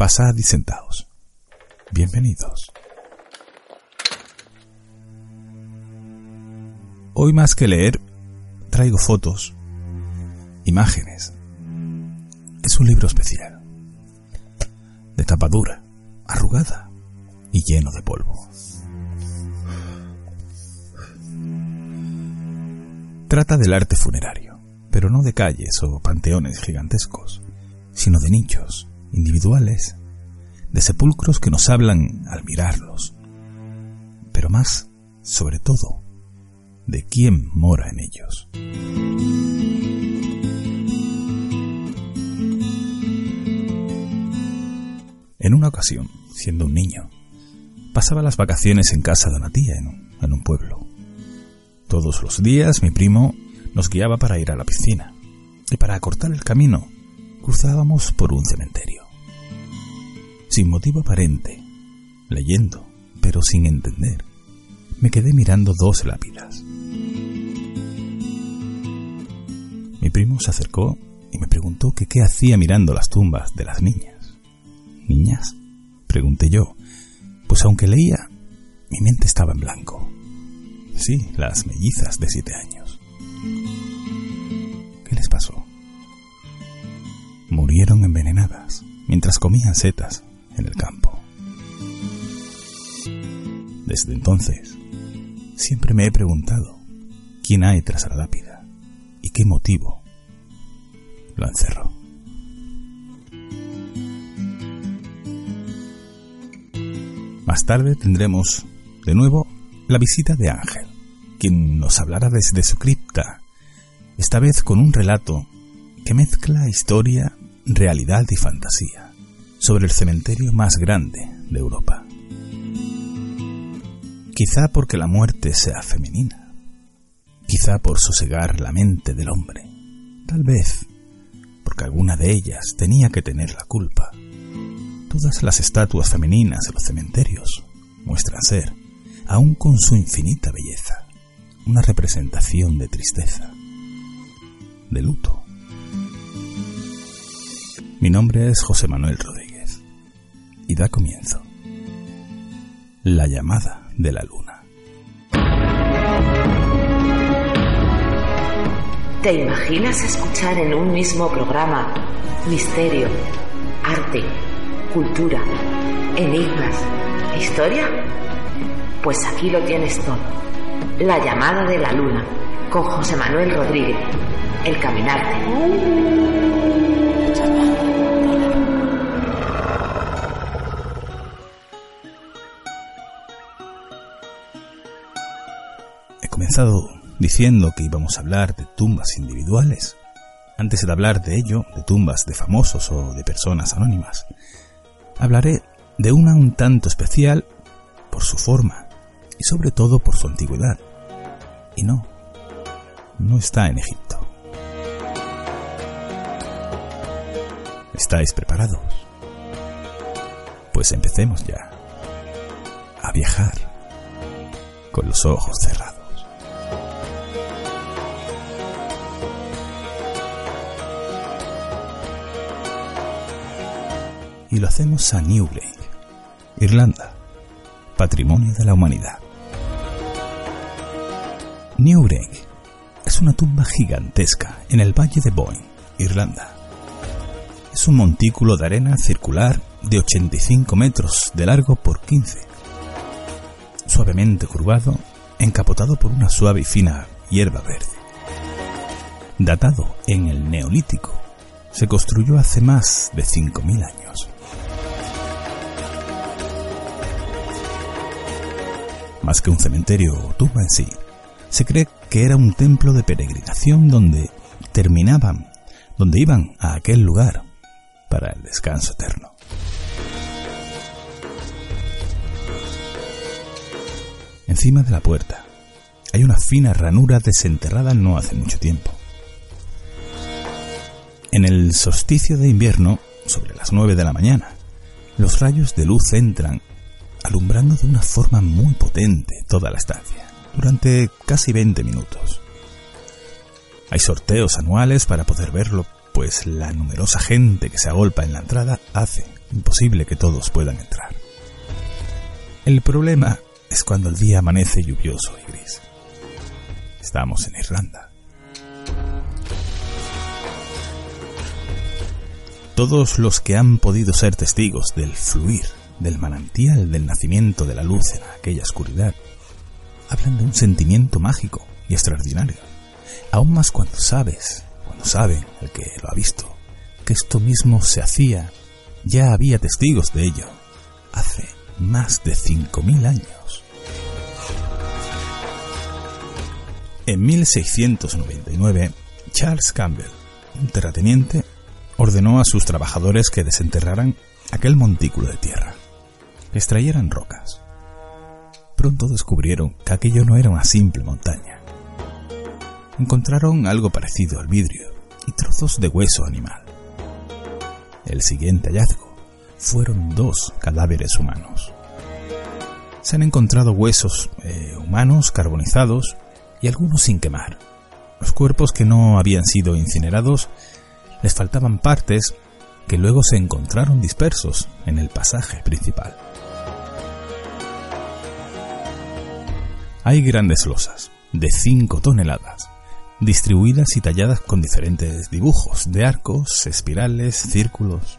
Pasad y sentaos. Bienvenidos. Hoy más que leer, traigo fotos, imágenes. Es un libro especial, de tapadura, arrugada y lleno de polvo. Trata del arte funerario, pero no de calles o panteones gigantescos, sino de nichos individuales, de sepulcros que nos hablan al mirarlos, pero más, sobre todo, de quién mora en ellos. En una ocasión, siendo un niño, pasaba las vacaciones en casa de una tía en un, pueblo. Todos los días mi primo nos guiaba para ir a la piscina y para acortar el camino cruzábamos por un cementerio. Sin motivo aparente, leyendo, pero sin entender, me quedé mirando dos lápidas. Mi primo se acercó y me preguntó que qué hacía mirando las tumbas de las niñas. ¿Niñas? Pregunté yo, pues aunque leía, mi mente estaba en blanco. Sí, las mellizas de siete años. ¿Qué les pasó? Murieron envenenadas mientras comían setas Desde entonces, siempre me he preguntado quién hay tras la lápida y qué motivo lo encerró. Más tarde tendremos de nuevo la visita de Ángel, quien nos hablará desde su cripta, esta vez con un relato que mezcla historia, realidad y fantasía sobre el cementerio más grande de Europa. Quizá porque la muerte sea femenina, quizá por sosegar la mente del hombre, tal vez porque alguna de ellas tenía que tener la culpa. Todas las estatuas femeninas de los cementerios muestran ser, aun con su infinita belleza, una representación de tristeza, de luto. Mi nombre es José Manuel Rodríguez y da comienzo La llamada de la luna. ¿Te imaginas escuchar en un mismo programa misterio, arte, cultura, enigmas, historia? Pues aquí lo tienes todo. La llamada de la luna, con José Manuel Rodríguez, el caminarte. Comenzado diciendo que íbamos a hablar de tumbas individuales, antes de hablar de ello, de tumbas de famosos o de personas anónimas. Hablaré de una un tanto especial por su forma y sobre todo por su antigüedad. Y no, no está en Egipto. ¿Estáis preparados? Pues empecemos ya a viajar con los ojos cerrados. Lo hacemos a Newgrange, Irlanda, patrimonio de la humanidad. Newgrange es una tumba gigantesca en el valle de Boyne, Irlanda. Es un montículo de arena circular de 85 metros de largo por 15, suavemente curvado, encapotado por una suave y fina hierba verde. Datado en el Neolítico, se construyó hace más de 5.000 años. Más que un cementerio o tumba en sí, se cree que era un templo de peregrinación donde terminaban, donde iban a aquel lugar para el descanso eterno. Encima de la puerta hay una fina ranura desenterrada no hace mucho tiempo. En el solsticio de invierno, sobre las nueve de la mañana, los rayos de luz entran, alumbrando de una forma muy potente toda la estancia, durante casi 20 minutos. Hay sorteos anuales para poder verlo, pues la numerosa gente que se agolpa en la entrada hace imposible que todos puedan entrar. El problema es cuando el día amanece lluvioso y gris. Estamos en Irlanda. Todos los que han podido ser testigos del fluir, del manantial del nacimiento de la luz en aquella oscuridad, hablan de un sentimiento mágico y extraordinario. Aún más cuando sabes, cuando saben el que lo ha visto, que esto mismo se hacía, ya había testigos de ello, hace más de 5.000 años. En 1699, Charles Campbell, un terrateniente, ordenó a sus trabajadores que desenterraran aquel montículo de tierra, que extrayeran rocas. Pronto descubrieron que aquello no era una simple montaña. Encontraron algo parecido al vidrio y trozos de hueso animal. El siguiente hallazgo fueron dos cadáveres humanos. Se han encontrado huesos eh, humanos carbonizados y algunos sin quemar. Los cuerpos que no habían sido incinerados les faltaban partes que luego se encontraron dispersos en el pasaje principal. Hay grandes losas, de 5 toneladas, distribuidas y talladas con diferentes dibujos de arcos, espirales, círculos.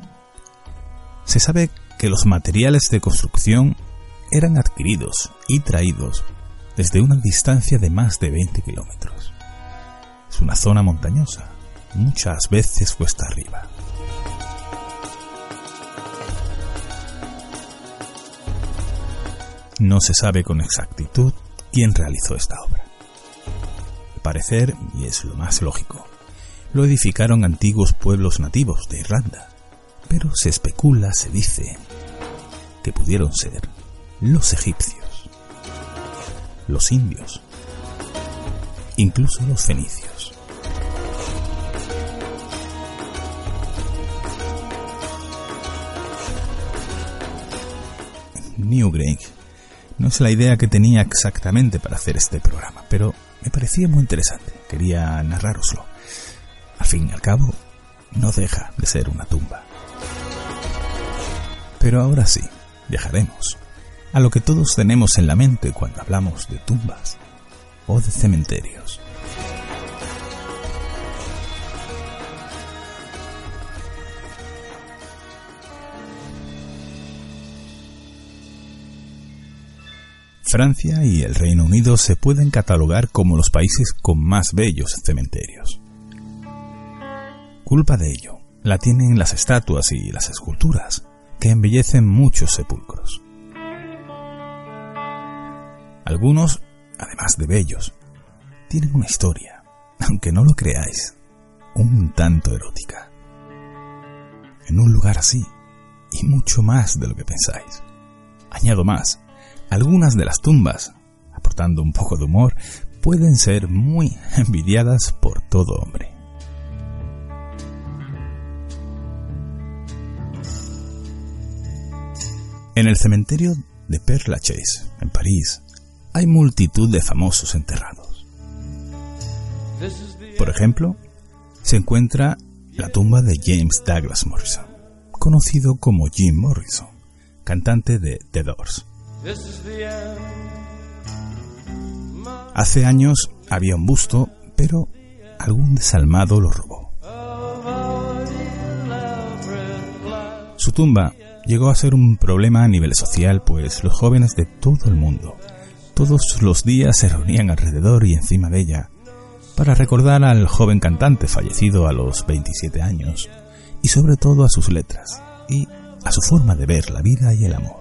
Se sabe que los materiales de construcción eran adquiridos y traídos desde una distancia de más de 20 kilómetros. Es una zona montañosa, muchas veces cuesta arriba. No se sabe con exactitud quién realizó esta obra. Al parecer, y es lo más lógico, lo edificaron antiguos pueblos nativos de Irlanda, pero se especula, se dice, que pudieron ser los egipcios, los indios, incluso los fenicios. Newgrange no es la idea que tenía exactamente para hacer este programa, pero me parecía muy interesante. Quería narrároslo. Al fin y al cabo, no deja de ser una tumba. Pero ahora sí, viajaremos a lo que todos tenemos en la mente cuando hablamos de tumbas o de cementerios. Francia y el Reino Unido se pueden catalogar como los países con más bellos cementerios. Culpa de ello la tienen las estatuas y las esculturas, que embellecen muchos sepulcros. Algunos, además de bellos, tienen una historia, aunque no lo creáis, un tanto erótica. En un lugar así, y mucho más de lo que pensáis. Añado más, algunas de las tumbas, aportando un poco de humor, pueden ser muy envidiadas por todo hombre. En el cementerio de Père Lachaise, en París, hay multitud de famosos enterrados. Por ejemplo, se encuentra la tumba de James Douglas Morrison, conocido como Jim Morrison, cantante de The Doors. Hace años había un busto, pero algún desalmado lo robó. Su tumba llegó a ser un problema a nivel social, pues los jóvenes de todo el mundo todos los días se reunían alrededor y encima de ella para recordar al joven cantante fallecido a los 27 años y sobre todo a sus letras y a su forma de ver la vida y el amor.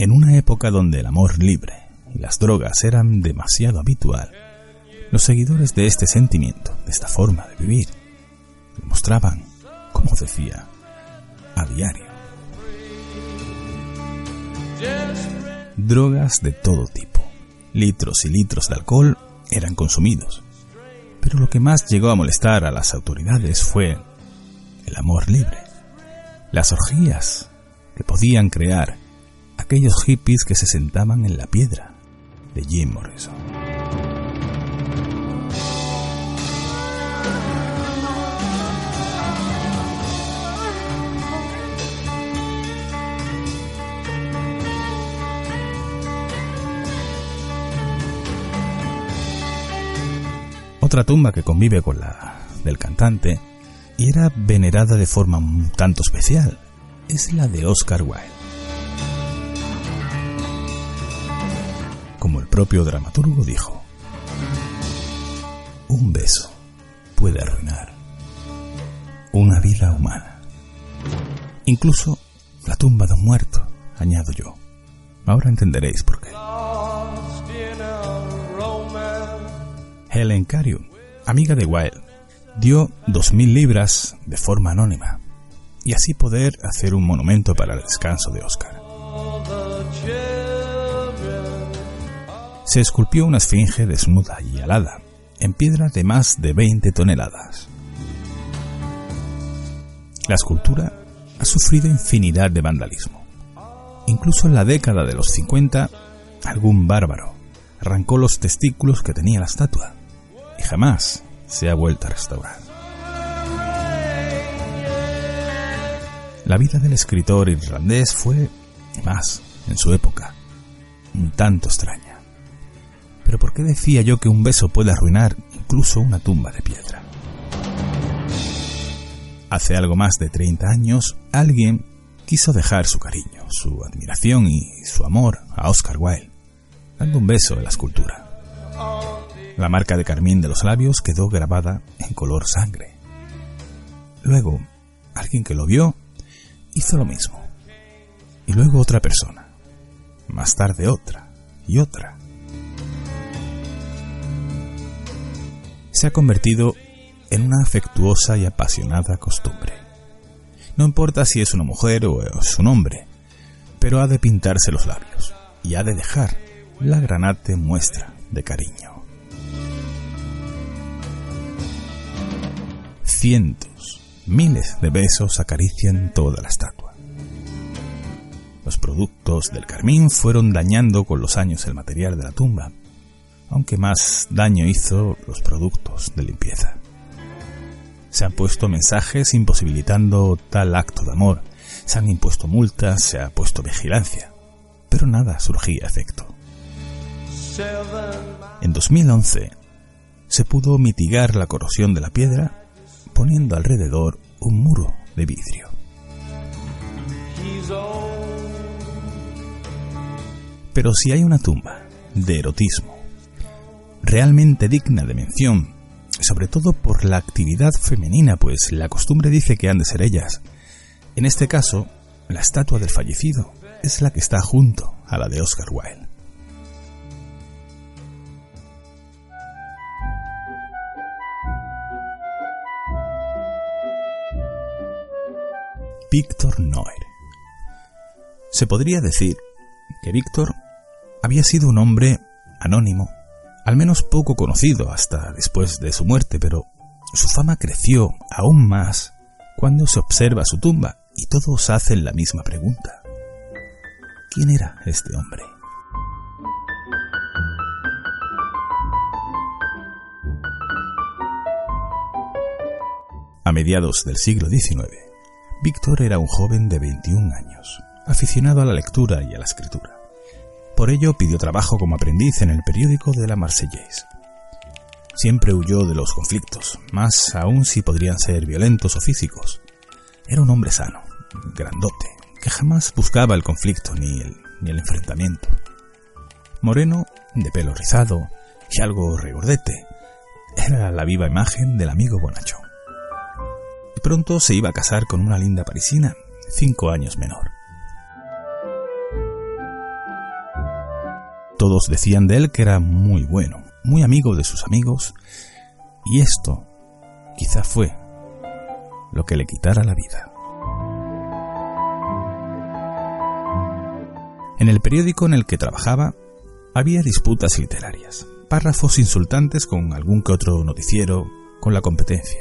En una época donde el amor libre y las drogas eran demasiado habitual, los seguidores de este sentimiento, de esta forma de vivir, demostraban, como decía, a diario. Drogas de todo tipo, litros y litros de alcohol eran consumidos. Pero lo que más llegó a molestar a las autoridades fue el amor libre, las orgías que podían crear aquellos hippies que se sentaban en la piedra de Jim Morrison. Otra tumba que convive con la del cantante y era venerada de forma un tanto especial es la de Oscar Wilde. Propio dramaturgo dijo, un beso puede arruinar una vida humana. Incluso la tumba de un muerto, añado yo. Ahora entenderéis por qué. Helen Carion, amiga de Wilde, dio dos mil libras de forma anónima y así poder hacer un monumento para el descanso de Oscar. Se esculpió una esfinge desnuda y alada en piedra de más de 20 toneladas. La escultura ha sufrido infinidad de vandalismo. Incluso en la década de los 50, algún bárbaro arrancó los testículos que tenía la estatua y jamás se ha vuelto a restaurar. La vida del escritor irlandés fue, más, en su época, un tanto extraña. Pero ¿por qué decía yo que un beso puede arruinar incluso una tumba de piedra? Hace algo más de 30 años, alguien quiso dejar su cariño, su admiración y su amor a Oscar Wilde, dando un beso en la escultura. La marca de carmín de los labios quedó grabada en color sangre. Luego, alguien que lo vio hizo lo mismo. Y luego otra persona. Más tarde otra y otra. Se ha convertido en una afectuosa y apasionada costumbre. No importa si es una mujer o es un hombre, pero ha de pintarse los labios y ha de dejar la granate muestra de cariño. cientos, miles de besos acarician toda la estatua. Los productos del carmín fueron dañando con los años el material de la tumba, aunque más daño hizo los productos de limpieza. Se han puesto mensajes imposibilitando tal acto de amor, se han impuesto multas, se ha puesto vigilancia, pero nada surgía efecto. En 2011 se pudo mitigar la corrosión de la piedra poniendo alrededor un muro de vidrio. Pero si hay una tumba de erotismo realmente digna de mención, sobre todo por la actividad femenina, pues la costumbre dice que han de ser ellas, en este caso, la estatua del fallecido es la que está junto a la de Oscar Wilde. Víctor Noer. Se podría decir que Víctor había sido un hombre anónimo, al menos poco conocido hasta después de su muerte, pero su fama creció aún más cuando se observa su tumba y todos hacen la misma pregunta. ¿Quién era este hombre? A mediados del siglo XIX, Víctor era un joven de 21 años, aficionado a la lectura y a la escritura. Por ello pidió trabajo como aprendiz en el periódico de la Marseillaise. Siempre huyó de los conflictos, más aún si podrían ser violentos o físicos. Era un hombre sano, grandote, que jamás buscaba el conflicto ni el, enfrentamiento. Moreno, de pelo rizado y algo regordete, era la viva imagen del amigo bonachón pronto se iba a casar con una linda parisina, cinco años menor. Todos decían de él que era muy bueno, muy amigo de sus amigos, y esto quizá fue lo que le quitara la vida. En el periódico en el que trabajaba había disputas literarias, párrafos insultantes con algún que otro noticiero, con la competencia.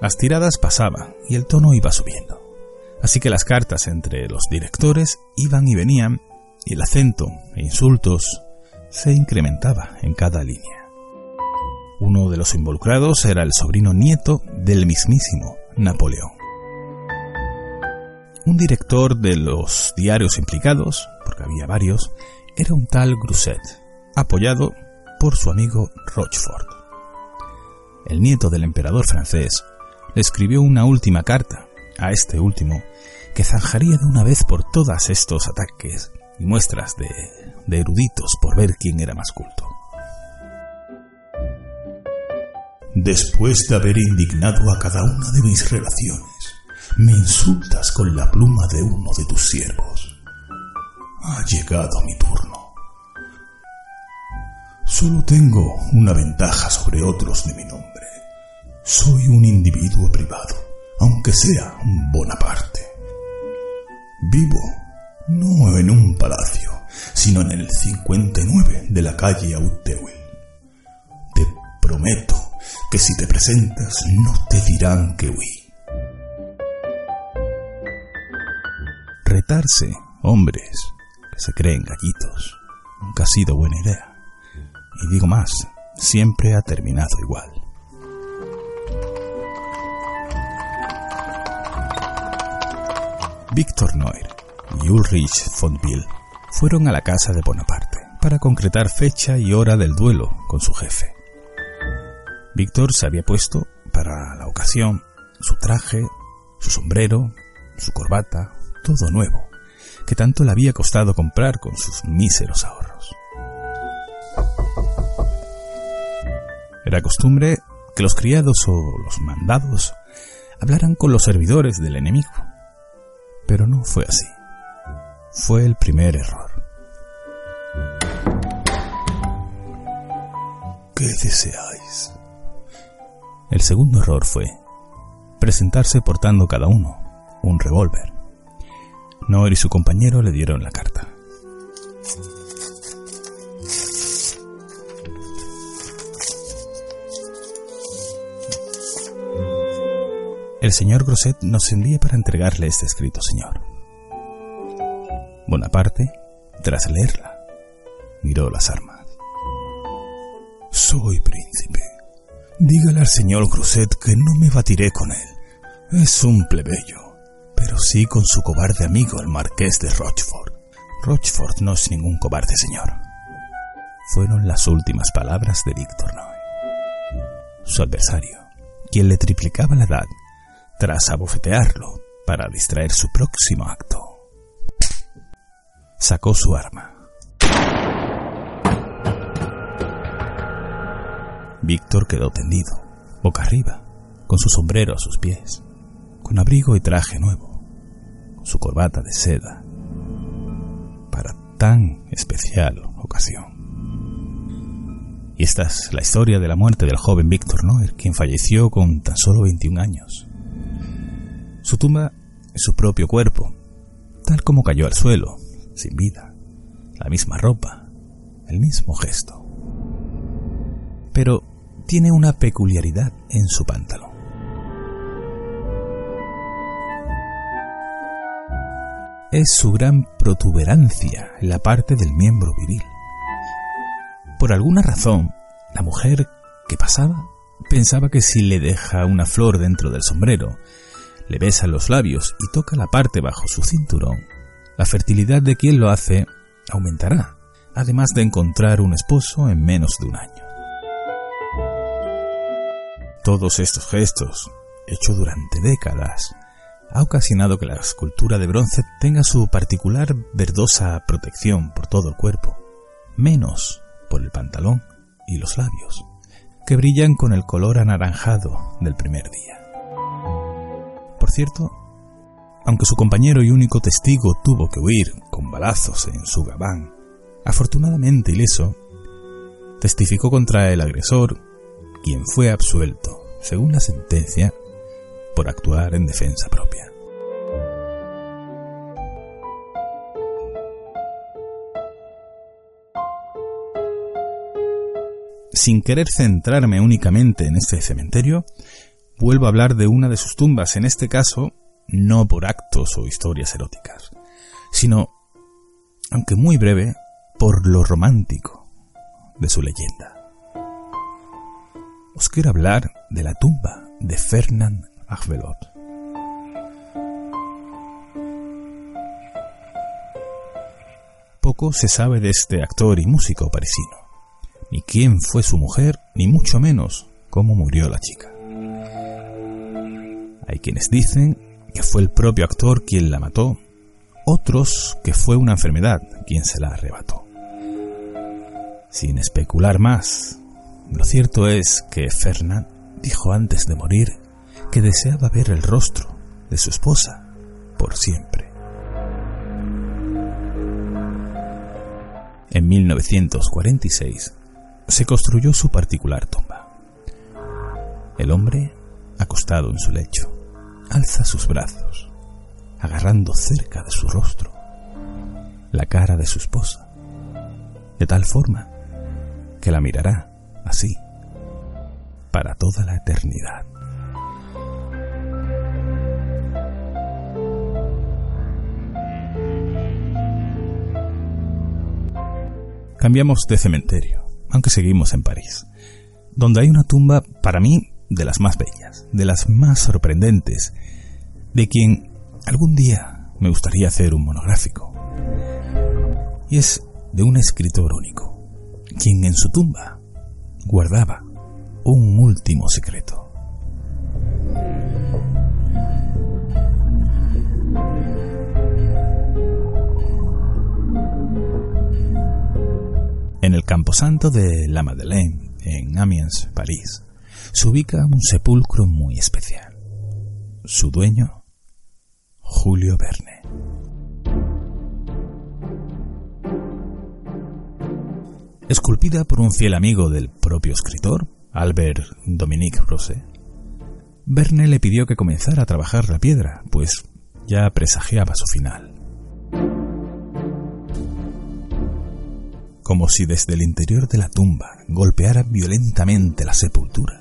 Las tiradas pasaban y el tono iba subiendo. Así que las cartas entre los directores iban y venían y el acento e insultos se incrementaba en cada línea. Uno de los involucrados era el sobrino nieto del mismísimo Napoleón. Un director de los diarios implicados, porque había varios, era un tal Grousset, apoyado por su amigo Rochefort. el nieto del emperador francés, le escribió una última carta a este último que zanjaría de una vez por todas estos ataques muestras de, de eruditos por ver quién era más culto. Después de haber indignado a cada una de mis relaciones, me insultas con la pluma de uno de tus siervos. Ha llegado mi turno. Solo tengo una ventaja sobre otros de mi nombre. Soy un individuo privado, aunque sea un Bonaparte. Vivo no en un palacio, sino en el 59 de la calle Auteuil. Te prometo que si te presentas no te dirán que huí. Retarse, hombres, que se creen gallitos, nunca ha sido buena idea. Y digo más, siempre ha terminado igual. Víctor Noir y Ulrich von Bill fueron a la casa de Bonaparte para concretar fecha y hora del duelo con su jefe. Víctor se había puesto para la ocasión su traje, su sombrero, su corbata, todo nuevo, que tanto le había costado comprar con sus míseros ahorros. Era costumbre que los criados o los mandados hablaran con los servidores del enemigo, pero no fue así. Fue el primer error. ¿Qué deseáis? El segundo error fue presentarse portando cada uno un revólver. Noer y su compañero le dieron la carta. El señor Grosset nos envía para entregarle este escrito, señor. Bonaparte, tras leerla, miró las armas. Soy príncipe. Dígale al señor Grosset que no me batiré con él. Es un plebeyo, pero sí con su cobarde amigo, el marqués de Rochefort. Rochefort no es ningún cobarde, señor. Fueron las últimas palabras de Víctor Noé. Su adversario, quien le triplicaba la edad, tras abofetearlo para distraer su próximo acto. Sacó su arma. Víctor quedó tendido, boca arriba, con su sombrero a sus pies, con abrigo y traje nuevo, con su corbata de seda, para tan especial ocasión. Y esta es la historia de la muerte del joven Víctor Noer, quien falleció con tan solo 21 años. Su tumba es su propio cuerpo, tal como cayó al suelo, sin vida, la misma ropa, el mismo gesto. Pero tiene una peculiaridad en su pantalón. Es su gran protuberancia en la parte del miembro viril. Por alguna razón, la mujer que pasaba pensaba que si le deja una flor dentro del sombrero, le besa los labios y toca la parte bajo su cinturón, la fertilidad de quien lo hace aumentará, además de encontrar un esposo en menos de un año. Todos estos gestos, hechos durante décadas, ha ocasionado que la escultura de bronce tenga su particular verdosa protección por todo el cuerpo, menos por el pantalón y los labios, que brillan con el color anaranjado del primer día. Por cierto, aunque su compañero y único testigo tuvo que huir con balazos en su gabán, afortunadamente ileso, testificó contra el agresor, quien fue absuelto, según la sentencia, por actuar en defensa propia. Sin querer centrarme únicamente en este cementerio, vuelvo a hablar de una de sus tumbas, en este caso, no por actos o historias eróticas, sino, aunque muy breve, por lo romántico de su leyenda. Os quiero hablar de la tumba de Fernand Agvelot. Poco se sabe de este actor y músico parisino, ni quién fue su mujer, ni mucho menos cómo murió la chica. Hay quienes dicen que fue el propio actor quien la mató, otros que fue una enfermedad quien se la arrebató. Sin especular más, lo cierto es que Fernand dijo antes de morir que deseaba ver el rostro de su esposa por siempre. En 1946 se construyó su particular tumba. El hombre, acostado en su lecho, alza sus brazos, agarrando cerca de su rostro la cara de su esposa, de tal forma que la mirará así para toda la eternidad. Cambiamos de cementerio, aunque seguimos en París, donde hay una tumba para mí de las más bellas, de las más sorprendentes, de quien algún día me gustaría hacer un monográfico. Y es de un escritor único, quien en su tumba guardaba un último secreto. En el camposanto de la Madeleine, en Amiens, París, se ubica un sepulcro muy especial. Su dueño, Julio Verne. Esculpida por un fiel amigo del propio escritor, Albert Dominique Rosé, Verne le pidió que comenzara a trabajar la piedra, pues ya presagiaba su final. Como si desde el interior de la tumba golpeara violentamente la sepultura,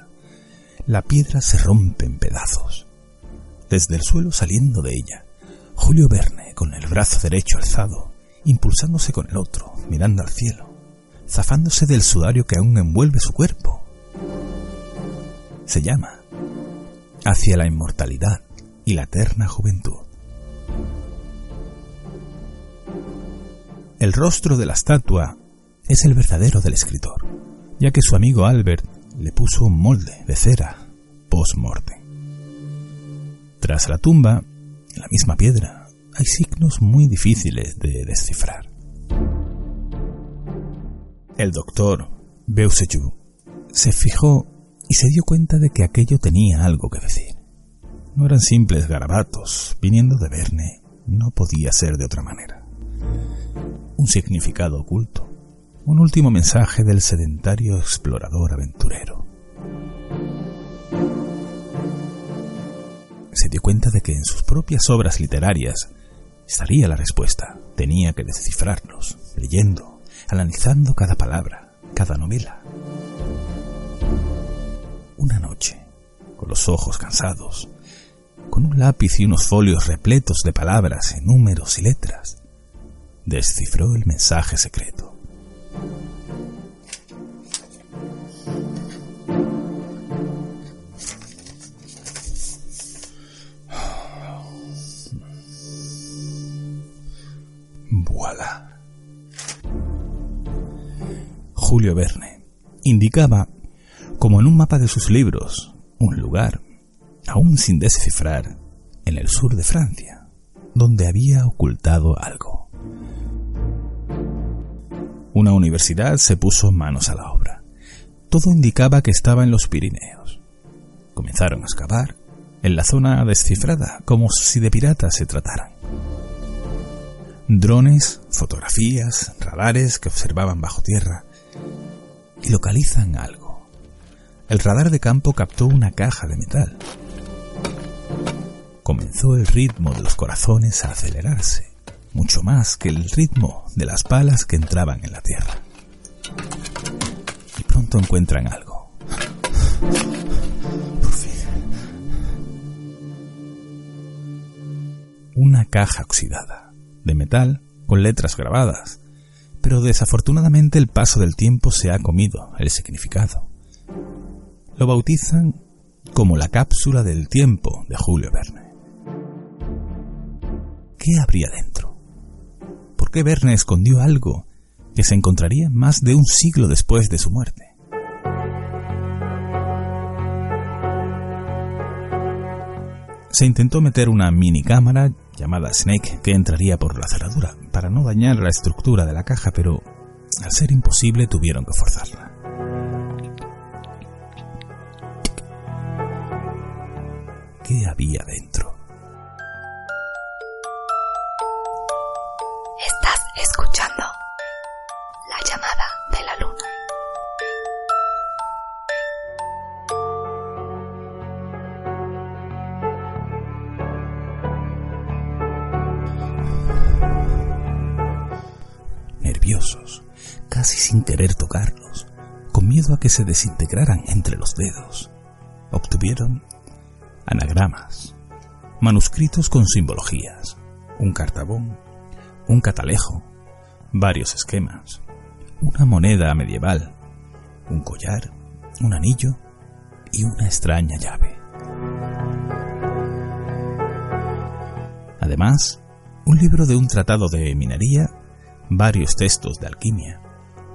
la piedra se rompe en pedazos. Desde el suelo saliendo de ella, Julio Verne, con el brazo derecho alzado, impulsándose con el otro, mirando al cielo, zafándose del sudario que aún envuelve su cuerpo, se llama Hacia la inmortalidad y la eterna juventud. El rostro de la estatua es el verdadero del escritor, ya que su amigo Albert le puso un molde de cera post-morte. Tras la tumba, en la misma piedra, hay signos muy difíciles de descifrar. El doctor Beuseju se fijó y se dio cuenta de que aquello tenía algo que decir. No eran simples garabatos, viniendo de Verne, no podía ser de otra manera. Un significado oculto, un último mensaje del sedentario explorador aventurero. Se dio cuenta de que en sus propias obras literarias estaría la respuesta. Tenía que descifrarlos, leyendo, analizando cada palabra, cada novela. Una noche, con los ojos cansados, con un lápiz y unos folios repletos de palabras, números y letras, descifró el mensaje secreto. Julio Verne indicaba como en un mapa de sus libros, un lugar, aún sin descifrar, en el sur de Francia, donde había ocultado algo. Una universidad se puso manos a la obra. Todo indicaba que estaba en los Pirineos. Comenzaron a excavar en la zona descifrada, como si de piratas se trataran. Drones, fotografías, radares que observaban bajo tierra y localizan algo el radar de campo captó una caja de metal. Comenzó el ritmo de los corazones a acelerarse, mucho más que el ritmo de las balas que entraban en la tierra. Y pronto encuentran algo. Por fin. Una caja oxidada, de metal con letras grabadas, pero desafortunadamente el paso del tiempo se ha comido el significado. Lo bautizan como la cápsula del tiempo de Julio Verne. ¿Qué habría dentro? ¿Por qué Verne escondió algo que se encontraría más de un siglo después de su muerte? Se intentó meter una mini cámara llamada Snake que entraría por la cerradura para no dañar la estructura de la caja, pero al ser imposible tuvieron que forzarla. ¿Qué había dentro? Estás escuchando la llamada Casi sin querer tocarlos, con miedo a que se desintegraran entre los dedos, obtuvieron anagramas, manuscritos con simbologías, un cartabón, un catalejo, varios esquemas, una moneda medieval, un collar, un anillo y una extraña llave. Además, un libro de un tratado de minería, varios textos de alquimia,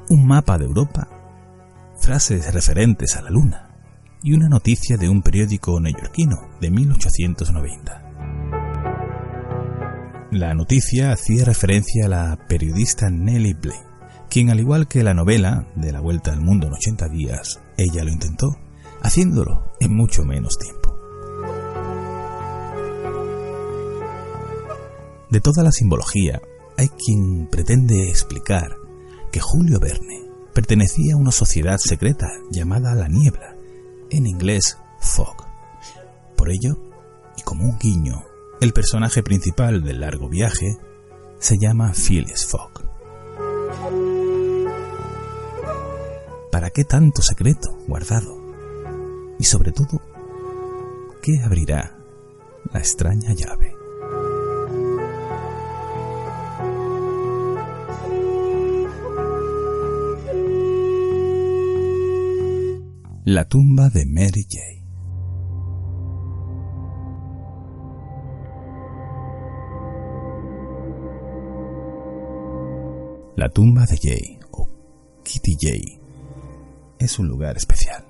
un mapa de Europa, frases referentes a la luna y una noticia de un periódico neoyorquino de 1890. La noticia hacía referencia a la periodista Nellie Blake, quien al igual que la novela de La Vuelta al Mundo en 80 días, ella lo intentó, haciéndolo en mucho menos tiempo. De toda la simbología, hay quien pretende explicar que Julio Verne pertenecía a una sociedad secreta llamada La Niebla, en inglés Fog. Por ello, y como un guiño, el personaje principal del largo viaje se llama Phyllis Fogg. ¿Para qué tanto secreto guardado? Y sobre todo, ¿qué abrirá la extraña llave? La tumba de Mary Jane. La tumba de Jay, o Kitty Jay, es un lugar especial.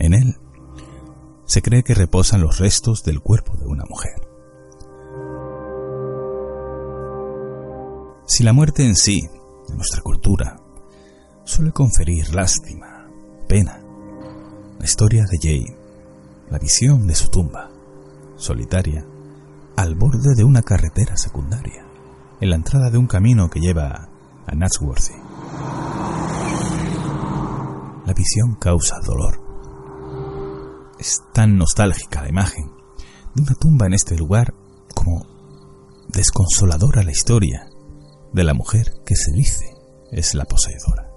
En él se cree que reposan los restos del cuerpo de una mujer. Si la muerte en sí, en nuestra cultura, suele conferir lástima, pena, la historia de Jay, la visión de su tumba, solitaria, al borde de una carretera secundaria, en la entrada de un camino que lleva a Natsworthy. La visión causa dolor. Es tan nostálgica la imagen de una tumba en este lugar como desconsoladora la historia de la mujer que se dice es la poseedora.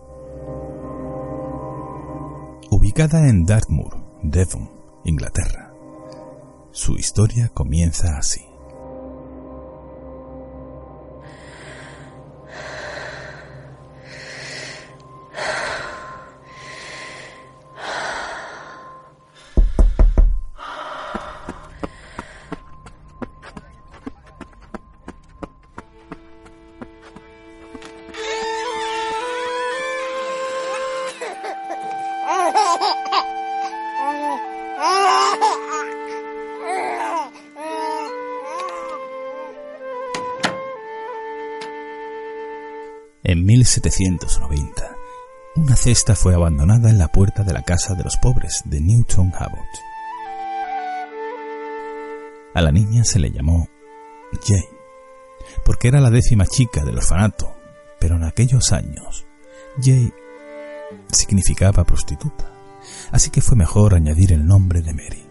Ubicada en Dartmoor, Devon, Inglaterra, su historia comienza así. 1790, una cesta fue abandonada en la puerta de la casa de los pobres de Newton Abbot. A la niña se le llamó Jane, porque era la décima chica del orfanato, pero en aquellos años Jane significaba prostituta, así que fue mejor añadir el nombre de Mary.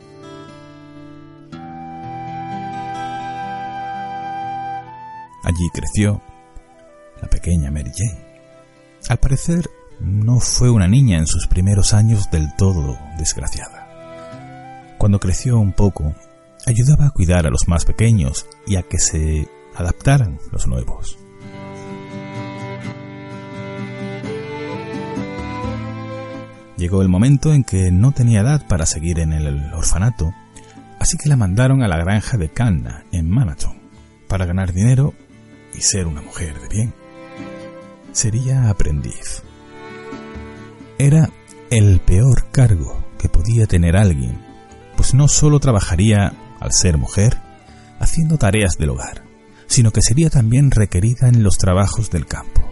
Allí creció la pequeña Mary Jane. Al parecer, no fue una niña en sus primeros años del todo desgraciada. Cuando creció un poco, ayudaba a cuidar a los más pequeños y a que se adaptaran los nuevos. Llegó el momento en que no tenía edad para seguir en el orfanato, así que la mandaron a la granja de Canna, en Manaton, para ganar dinero y ser una mujer de bien. Sería aprendiz. Era el peor cargo que podía tener alguien, pues no solo trabajaría, al ser mujer, haciendo tareas del hogar, sino que sería también requerida en los trabajos del campo.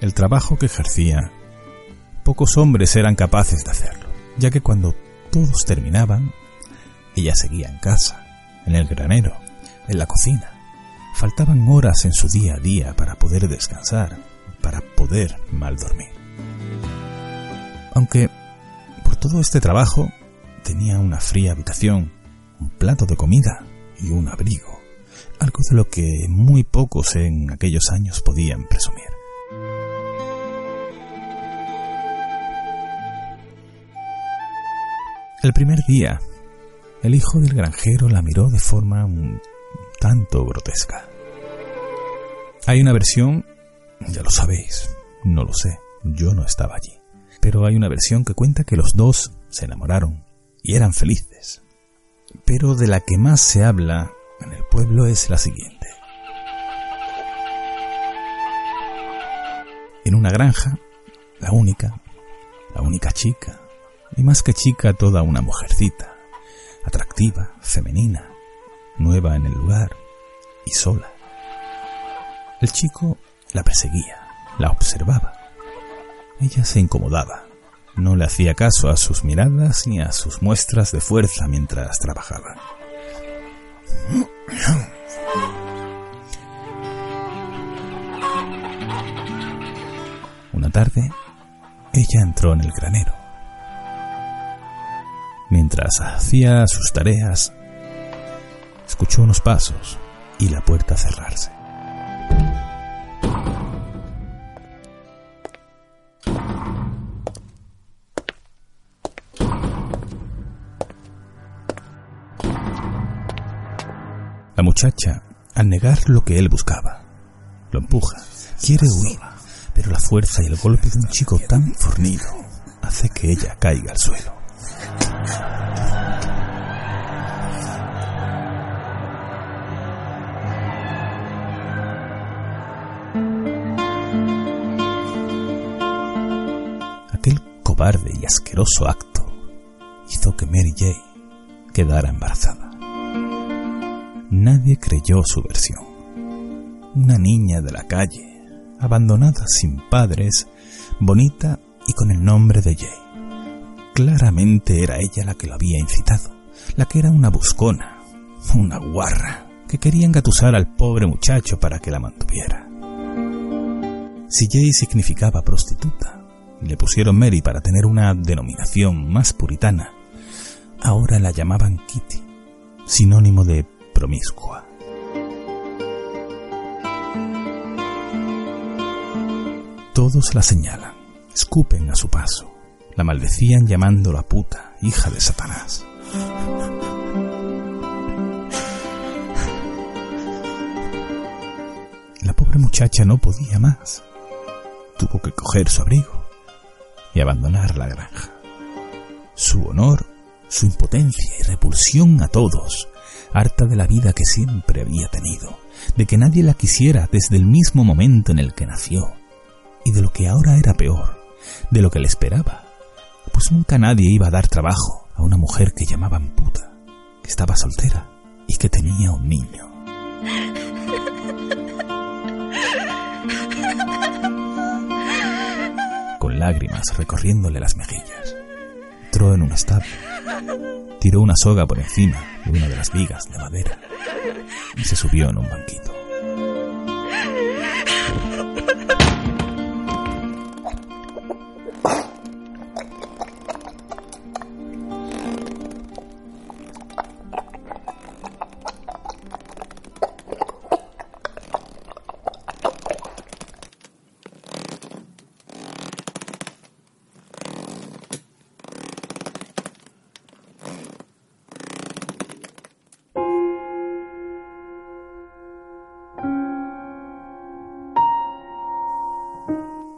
El trabajo que ejercía, pocos hombres eran capaces de hacerlo, ya que cuando todos terminaban, ella seguía en casa, en el granero, en la cocina. Faltaban horas en su día a día para poder descansar, para poder mal dormir. Aunque por todo este trabajo tenía una fría habitación, un plato de comida y un abrigo, algo de lo que muy pocos en aquellos años podían presumir. El primer día, el hijo del granjero la miró de forma un tanto grotesca. Hay una versión, ya lo sabéis, no lo sé, yo no estaba allí, pero hay una versión que cuenta que los dos se enamoraron y eran felices. Pero de la que más se habla en el pueblo es la siguiente. En una granja, la única, la única chica, y más que chica toda una mujercita, atractiva, femenina, nueva en el lugar y sola. El chico la perseguía, la observaba. Ella se incomodaba, no le hacía caso a sus miradas ni a sus muestras de fuerza mientras trabajaba. Una tarde, ella entró en el granero. Mientras hacía sus tareas, escuchó unos pasos y la puerta cerrarse. Muchacha, al negar lo que él buscaba, lo empuja, quiere huir, pero la fuerza y el golpe de un chico tan fornido hace que ella caiga al suelo. Aquel cobarde y asqueroso acto hizo que Mary Jane quedara embarazada. Nadie creyó su versión. Una niña de la calle, abandonada sin padres, bonita y con el nombre de Jane. Claramente era ella la que lo había incitado, la que era una buscona, una guarra, que quería engatusar al pobre muchacho para que la mantuviera. Si Jay significaba prostituta, le pusieron Mary para tener una denominación más puritana, ahora la llamaban Kitty, sinónimo de promiscua. Todos la señalan, escupen a su paso, la maldecían llamándola puta, hija de Satanás. La pobre muchacha no podía más. Tuvo que coger su abrigo y abandonar la granja. Su honor, su impotencia y repulsión a todos, harta de la vida que siempre había tenido, de que nadie la quisiera desde el mismo momento en el que nació, y de lo que ahora era peor, de lo que le esperaba, pues nunca nadie iba a dar trabajo a una mujer que llamaban puta, que estaba soltera y que tenía un niño. Con lágrimas recorriéndole las mejillas, entró en un establo, tiró una soga por encima de una de las vigas de madera y se subió en un banquito.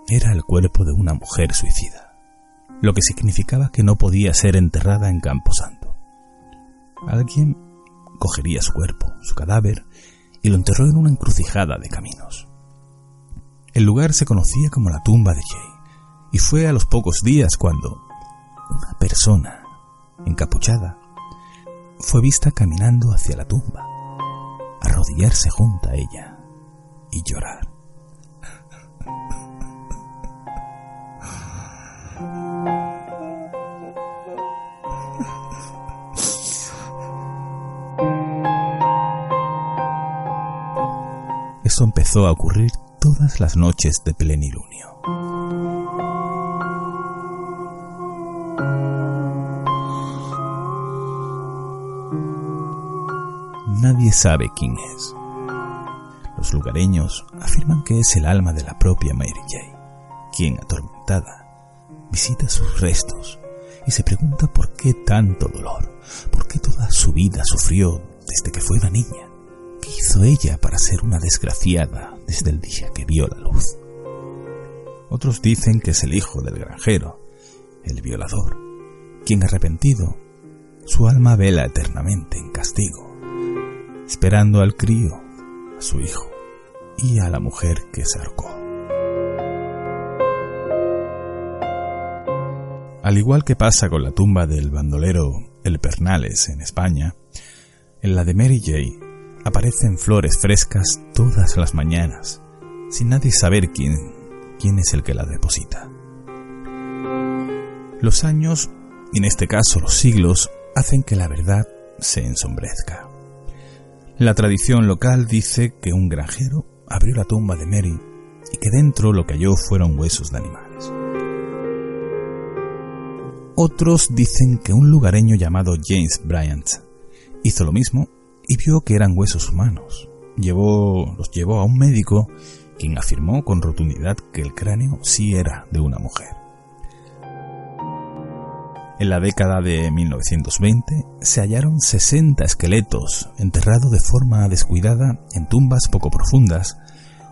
Era el cuerpo de una mujer suicida, lo que significaba que no podía ser enterrada en Camposanto. Alguien cogería su cuerpo, su cadáver, y lo enterró en una encrucijada de caminos. El lugar se conocía como la tumba de Jay, y fue a los pocos días cuando, una persona encapuchada fue vista caminando hacia la tumba, arrodillarse junto a ella y llorar. Esto empezó a ocurrir todas las noches de plenilunio. Nadie sabe quién es. Los lugareños afirman que es el alma de la propia Mary Jane, quien, atormentada, visita sus restos y se pregunta por qué tanto dolor, por qué toda su vida sufrió desde que fue una niña. ¿Qué hizo ella para ser una desgraciada desde el día que vio la luz? Otros dicen que es el hijo del granjero, el violador, quien arrepentido, su alma vela eternamente en castigo esperando al crío, a su hijo y a la mujer que se arcó. Al igual que pasa con la tumba del bandolero El Pernales en España, en la de Mary Jane aparecen flores frescas todas las mañanas, sin nadie saber quién, quién es el que las deposita. Los años, y en este caso los siglos, hacen que la verdad se ensombrezca. La tradición local dice que un granjero abrió la tumba de Mary y que dentro lo que halló fueron huesos de animales. Otros dicen que un lugareño llamado James Bryant hizo lo mismo y vio que eran huesos humanos. Llevó, los llevó a un médico quien afirmó con rotundidad que el cráneo sí era de una mujer. En la década de 1920 se hallaron 60 esqueletos enterrados de forma descuidada en tumbas poco profundas,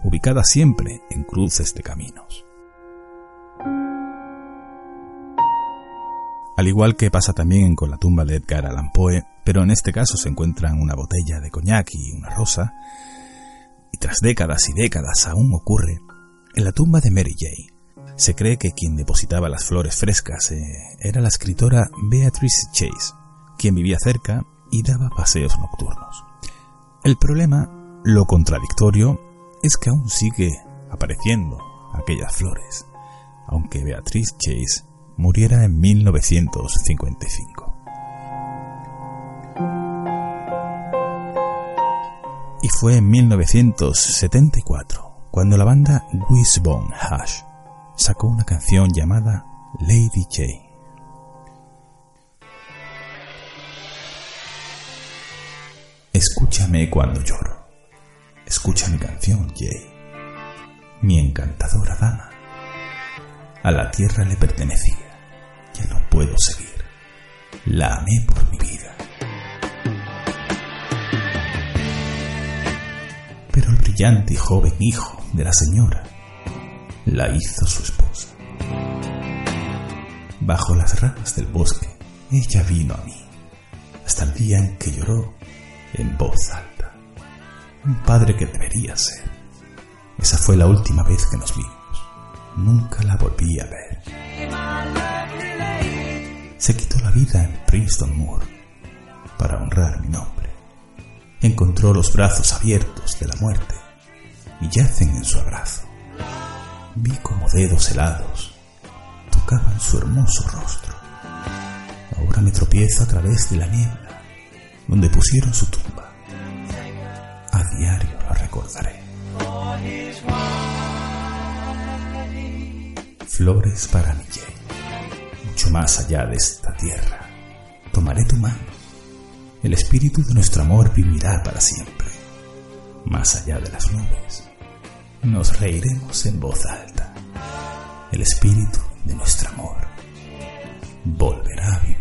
ubicadas siempre en cruces de caminos. Al igual que pasa también con la tumba de Edgar Allan Poe, pero en este caso se encuentran una botella de coñac y una rosa, y tras décadas y décadas aún ocurre, en la tumba de Mary Jane, se cree que quien depositaba las flores frescas eh, era la escritora Beatrice Chase, quien vivía cerca y daba paseos nocturnos. El problema, lo contradictorio, es que aún sigue apareciendo aquellas flores, aunque Beatrice Chase muriera en 1955. Y fue en 1974 cuando la banda Wishbone Hush sacó una canción llamada Lady J. Escúchame cuando lloro. Escucha mi canción, Jay. Mi encantadora dama. A la tierra le pertenecía. Ya no puedo seguir. La amé por mi vida. Brillante y joven hijo de la señora la hizo su esposa. Bajo las ramas del bosque, ella vino a mí, hasta el día en que lloró en voz alta. Un padre que debería ser. Esa fue la última vez que nos vimos. Nunca la volví a ver. Se quitó la vida en Princeton Moor para honrar mi nombre. Encontró los brazos abiertos de la muerte y yacen en su abrazo vi como dedos helados tocaban su hermoso rostro. Ahora me tropiezo a través de la niebla donde pusieron su tumba. A diario la recordaré. Flores para mi mucho más allá de esta tierra. Tomaré tu mano. El espíritu de nuestro amor vivirá para siempre, más allá de las nubes nos reiremos en voz alta. El espíritu de nuestro amor volverá a vivir.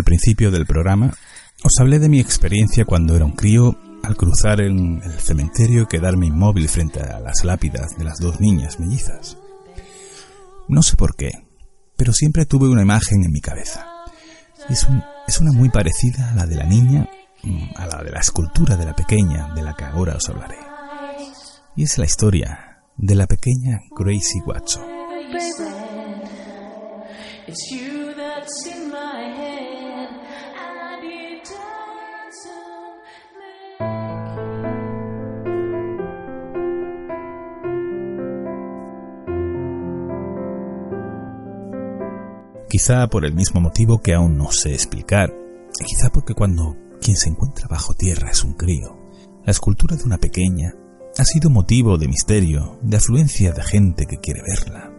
Al principio del programa os hablé de mi experiencia cuando era un crío al cruzar el, el cementerio y quedarme inmóvil frente a las lápidas de las dos niñas mellizas. No sé por qué, pero siempre tuve una imagen en mi cabeza. Es, es una muy parecida a la de la niña, mm, a la de la escultura de la pequeña de la que ahora os hablaré. Y es la historia de la pequeña Gracie Watson. Quizá por el mismo motivo que aún no sé explicar, quizá porque cuando quien se encuentra bajo tierra es un crío, la escultura de una pequeña ha sido motivo de misterio, de afluencia de gente que quiere verla,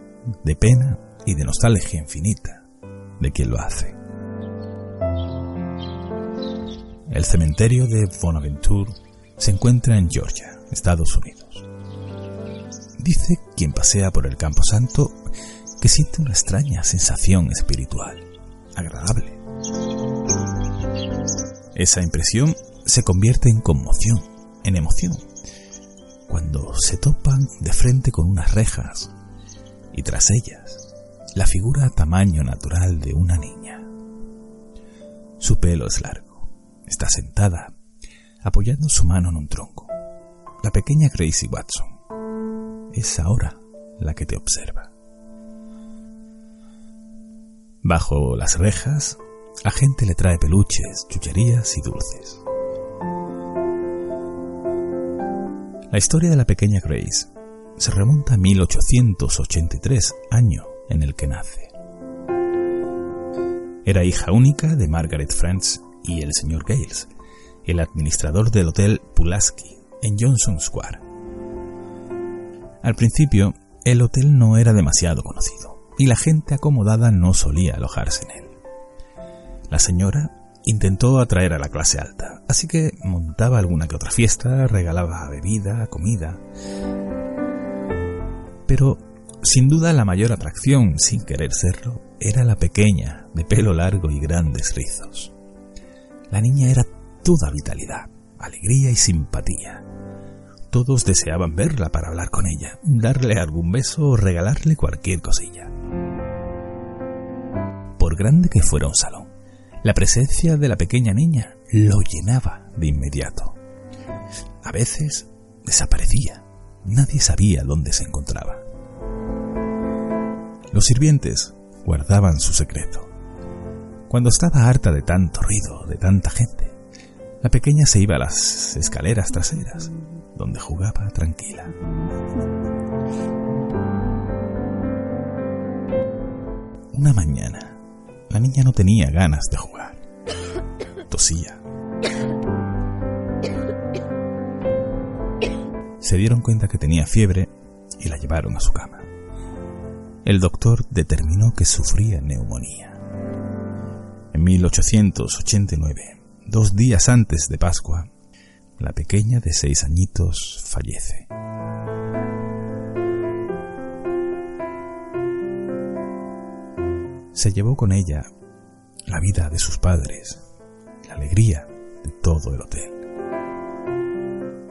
de pena y de nostalgia infinita de quien lo hace. El cementerio de Bonaventure se encuentra en Georgia, Estados Unidos. Dice quien pasea por el Campo Santo que siente una extraña sensación espiritual, agradable. Esa impresión se convierte en conmoción, en emoción, cuando se topan de frente con unas rejas y tras ellas la figura a tamaño natural de una niña. Su pelo es largo, está sentada, apoyando su mano en un tronco. La pequeña Gracie Watson es ahora la que te observa. Bajo las rejas, la gente le trae peluches, chucherías y dulces. La historia de la pequeña Grace se remonta a 1883, año en el que nace. Era hija única de Margaret French y el señor Gales, el administrador del hotel Pulaski en Johnson Square. Al principio, el hotel no era demasiado conocido y la gente acomodada no solía alojarse en él. La señora intentó atraer a la clase alta, así que montaba alguna que otra fiesta, regalaba bebida, comida. Pero, sin duda, la mayor atracción, sin querer serlo, era la pequeña, de pelo largo y grandes rizos. La niña era toda vitalidad, alegría y simpatía. Todos deseaban verla para hablar con ella, darle algún beso o regalarle cualquier cosilla grande que fuera un salón. La presencia de la pequeña niña lo llenaba de inmediato. A veces desaparecía. Nadie sabía dónde se encontraba. Los sirvientes guardaban su secreto. Cuando estaba harta de tanto ruido, de tanta gente, la pequeña se iba a las escaleras traseras, donde jugaba tranquila. Una mañana, la niña no tenía ganas de jugar. Tosía. Se dieron cuenta que tenía fiebre y la llevaron a su cama. El doctor determinó que sufría neumonía. En 1889, dos días antes de Pascua, la pequeña de seis añitos fallece. Se llevó con ella la vida de sus padres, la alegría de todo el hotel.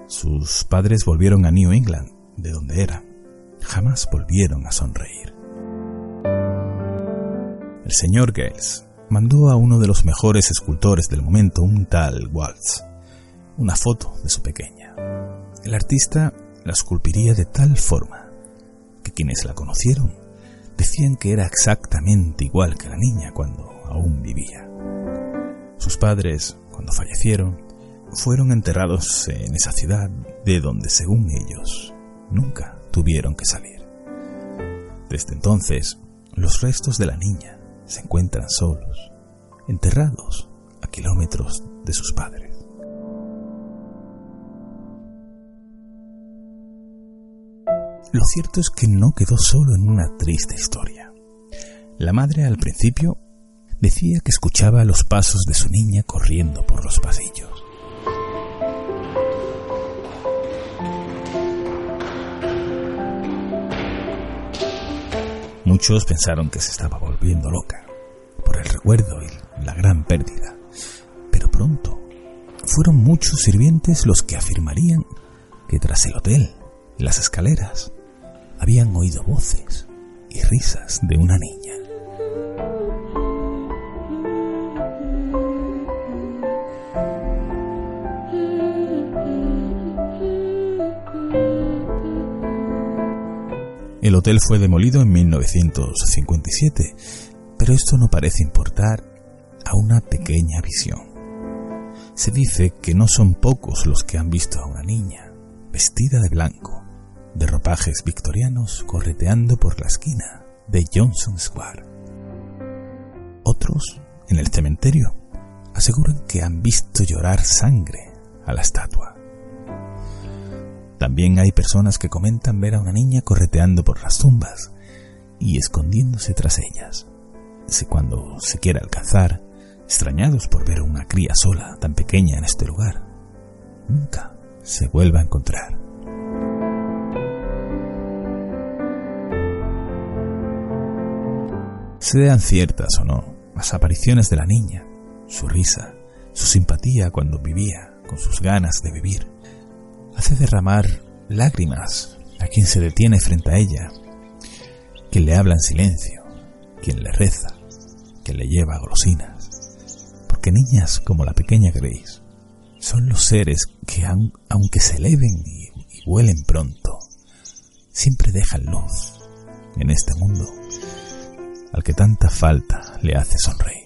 Sus padres volvieron a New England, de donde era. Jamás volvieron a sonreír. El señor Gales mandó a uno de los mejores escultores del momento, un tal Waltz, una foto de su pequeña. El artista la esculpiría de tal forma que quienes la conocieron decían que era exactamente igual que la niña cuando aún vivía. Sus padres, cuando fallecieron, fueron enterrados en esa ciudad de donde, según ellos, nunca tuvieron que salir. Desde entonces, los restos de la niña se encuentran solos, enterrados a kilómetros de sus padres. Lo cierto es que no quedó solo en una triste historia. La madre al principio decía que escuchaba los pasos de su niña corriendo por los pasillos. Muchos pensaron que se estaba volviendo loca por el recuerdo y la gran pérdida. Pero pronto fueron muchos sirvientes los que afirmarían que tras el hotel, las escaleras, habían oído voces y risas de una niña. El hotel fue demolido en 1957, pero esto no parece importar a una pequeña visión. Se dice que no son pocos los que han visto a una niña, vestida de blanco, de ropajes victorianos, correteando por la esquina de Johnson Square. Otros, en el cementerio, aseguran que han visto llorar sangre a la estatua. También hay personas que comentan ver a una niña correteando por las tumbas y escondiéndose tras ellas. Si cuando se quiere alcanzar, extrañados por ver a una cría sola tan pequeña en este lugar, nunca se vuelva a encontrar. Sean ciertas o no, las apariciones de la niña, su risa, su simpatía cuando vivía, con sus ganas de vivir, hace derramar lágrimas a quien se detiene frente a ella, quien le habla en silencio, quien le reza, quien le lleva golosinas. Porque niñas como la pequeña Grace son los seres que aunque se eleven y, y vuelen pronto, siempre dejan luz en este mundo al que tanta falta le hace sonreír.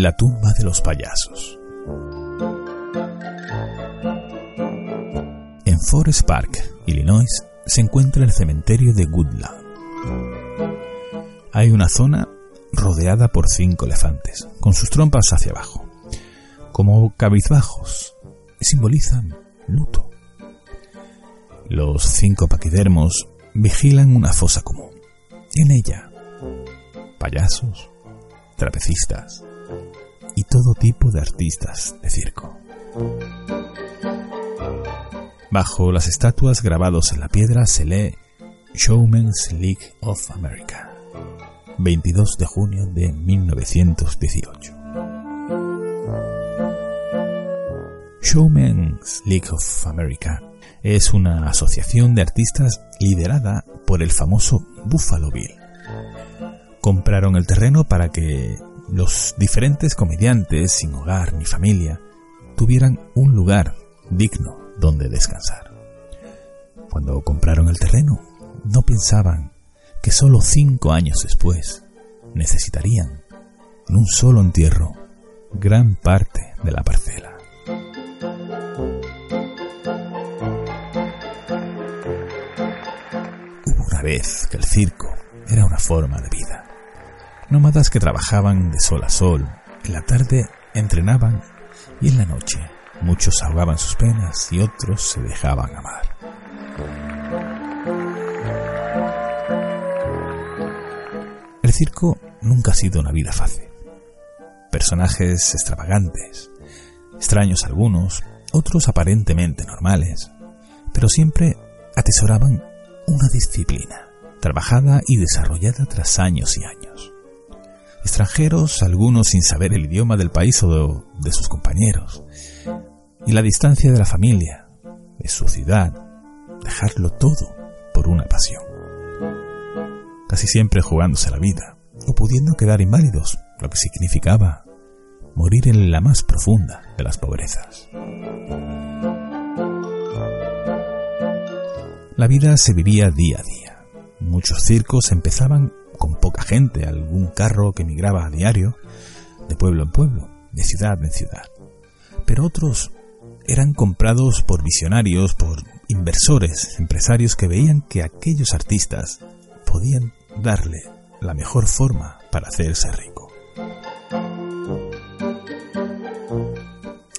La tumba de los payasos. En Forest Park, Illinois, se encuentra el cementerio de Woodland. Hay una zona rodeada por cinco elefantes, con sus trompas hacia abajo, como cabizbajos, simbolizan luto. Los cinco paquidermos vigilan una fosa común, en ella, payasos, trapecistas, todo tipo de artistas de circo. Bajo las estatuas grabados en la piedra se lee Showman's League of America, 22 de junio de 1918. Showman's League of America es una asociación de artistas liderada por el famoso Buffalo Bill. Compraron el terreno para que los diferentes comediantes sin hogar ni familia tuvieran un lugar digno donde descansar. Cuando compraron el terreno, no pensaban que solo cinco años después necesitarían, en un solo entierro, gran parte de la parcela. Hubo una vez que el circo era una forma de vida nómadas que trabajaban de sol a sol, en la tarde entrenaban y en la noche muchos ahogaban sus penas y otros se dejaban amar. El circo nunca ha sido una vida fácil. Personajes extravagantes, extraños algunos, otros aparentemente normales, pero siempre atesoraban una disciplina, trabajada y desarrollada tras años y años extranjeros, algunos sin saber el idioma del país o de, sus compañeros, y la distancia de la familia, de su ciudad, dejarlo todo por una pasión. Casi siempre jugándose la vida, o pudiendo quedar inválidos, lo que significaba morir en la más profunda de las pobrezas. La vida se vivía día a día. Muchos circos empezaban con poca gente, algún carro que migraba a diario, de pueblo en pueblo, de ciudad en ciudad. Pero otros eran comprados por visionarios, por inversores, empresarios que veían que aquellos artistas podían darle la mejor forma para hacerse rico.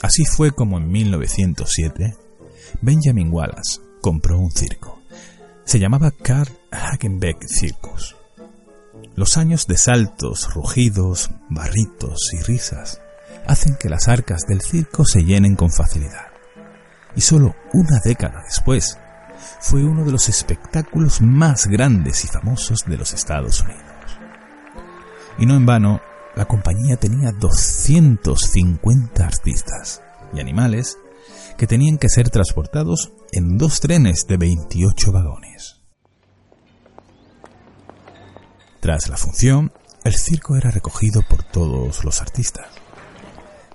Así fue como en 1907 Benjamin Wallace compró un circo. Se llamaba Carl Hagenbeck Circus. Los años de saltos, rugidos, barritos y risas hacen que las arcas del circo se llenen con facilidad. Y solo una década después, fue uno de los espectáculos más grandes y famosos de los Estados Unidos. Y no en vano, la compañía tenía 250 artistas y animales que tenían que ser transportados en dos trenes de 28 vagones. Tras la función, el circo era recogido por todos los artistas.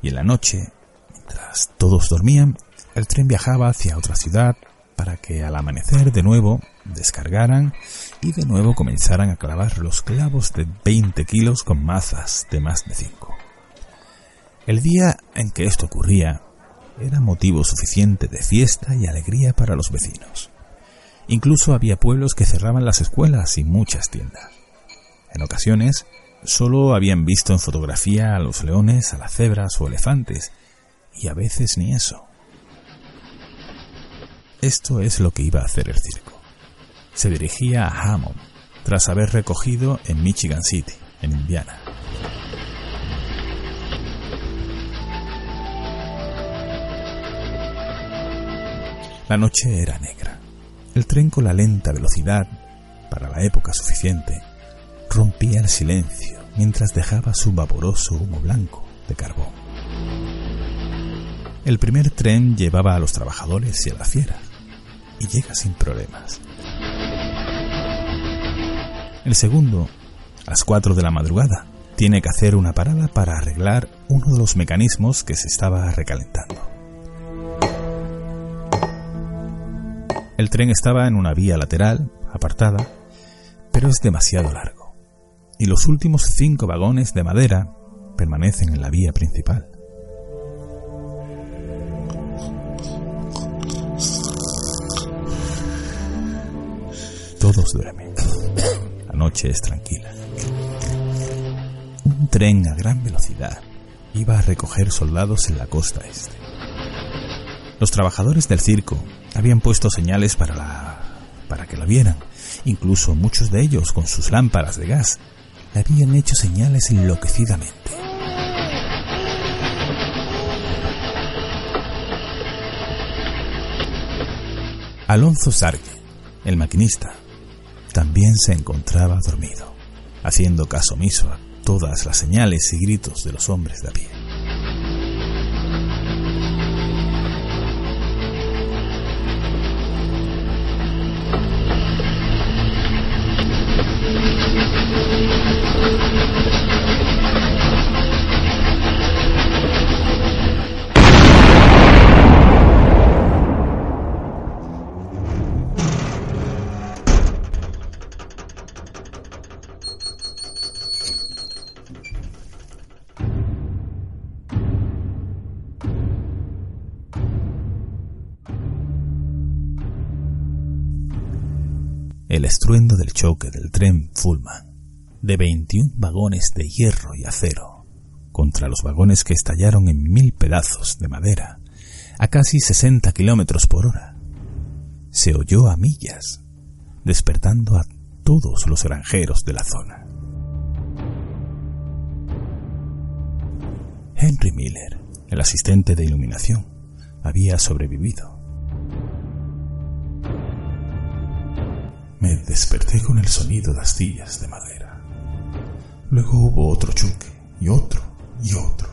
Y en la noche, mientras todos dormían, el tren viajaba hacia otra ciudad para que al amanecer de nuevo descargaran y de nuevo comenzaran a clavar los clavos de 20 kilos con mazas de más de 5. El día en que esto ocurría era motivo suficiente de fiesta y alegría para los vecinos. Incluso había pueblos que cerraban las escuelas y muchas tiendas. En ocasiones, solo habían visto en fotografía a los leones, a las cebras o elefantes, y a veces ni eso. Esto es lo que iba a hacer el circo. Se dirigía a Hammond, tras haber recogido en Michigan City, en Indiana. La noche era negra. El tren con la lenta velocidad, para la época suficiente, rompía el silencio mientras dejaba su vaporoso humo blanco de carbón. El primer tren llevaba a los trabajadores y a la fiera, y llega sin problemas. El segundo, a las 4 de la madrugada, tiene que hacer una parada para arreglar uno de los mecanismos que se estaba recalentando. El tren estaba en una vía lateral, apartada, pero es demasiado largo, y los últimos cinco vagones de madera permanecen en la vía principal. Todos duermen. La noche es tranquila. Un tren a gran velocidad iba a recoger soldados en la costa este. Los trabajadores del circo habían puesto señales para la para que la vieran. Incluso muchos de ellos con sus lámparas de gas le habían hecho señales enloquecidamente. Alonso Sarge, el maquinista, también se encontraba dormido, haciendo caso omiso a todas las señales y gritos de los hombres de a pie. Choque del tren Fullman, de 21 vagones de hierro y acero, contra los vagones que estallaron en mil pedazos de madera, a casi 60 kilómetros por hora, se oyó a millas, despertando a todos los granjeros de la zona. Henry Miller, el asistente de iluminación, había sobrevivido. Me desperté con el sonido de astillas de madera. Luego hubo otro choque, y otro, y otro.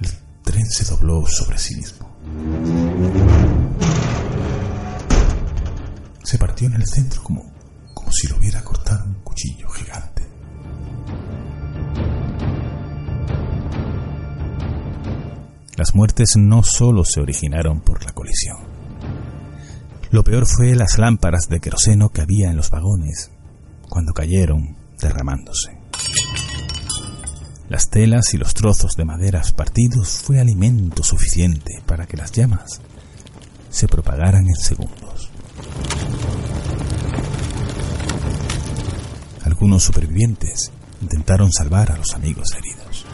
El tren se dobló sobre sí mismo. Se partió en el centro como, como si lo hubiera cortado un cuchillo gigante. Las muertes no solo se originaron por la colisión. Lo peor fue las lámparas de queroseno que había en los vagones cuando cayeron derramándose. Las telas y los trozos de maderas partidos fue alimento suficiente para que las llamas se propagaran en segundos. Algunos supervivientes intentaron salvar a los amigos heridos.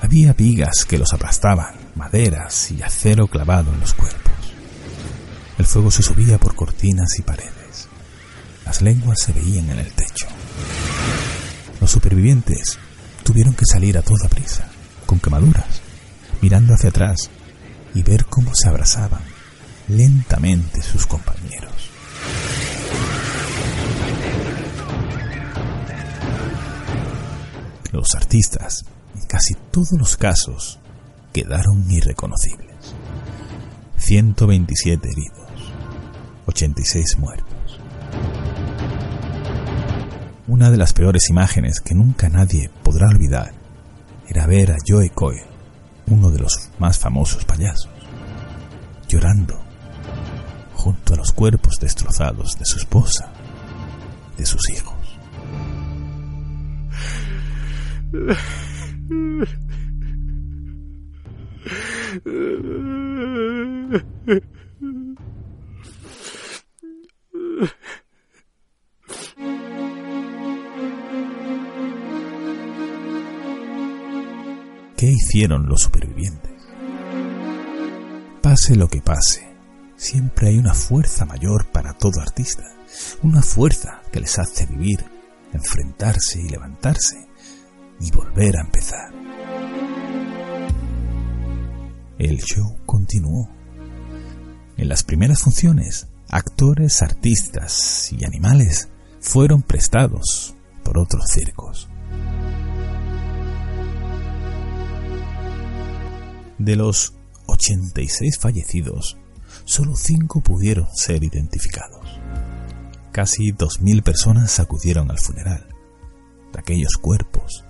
Había vigas que los aplastaban, maderas y acero clavado en los cuerpos. El fuego se subía por cortinas y paredes. Las lenguas se veían en el techo. Los supervivientes tuvieron que salir a toda prisa, con quemaduras, mirando hacia atrás y ver cómo se abrazaban lentamente sus compañeros. Los artistas, en casi todos los casos, quedaron irreconocibles. 127 heridos, 86 muertos. Una de las peores imágenes que nunca nadie podrá olvidar era ver a Joe Coy, uno de los más famosos payasos, llorando junto a los cuerpos destrozados de su esposa, de sus hijos. ¿Qué hicieron los supervivientes? Pase lo que pase, siempre hay una fuerza mayor para todo artista, una fuerza que les hace vivir, enfrentarse y levantarse y volver a empezar. El show continuó. En las primeras funciones, actores, artistas y animales fueron prestados por otros circos. De los 86 fallecidos, solo 5 pudieron ser identificados. Casi 2.000 personas acudieron al funeral de aquellos cuerpos,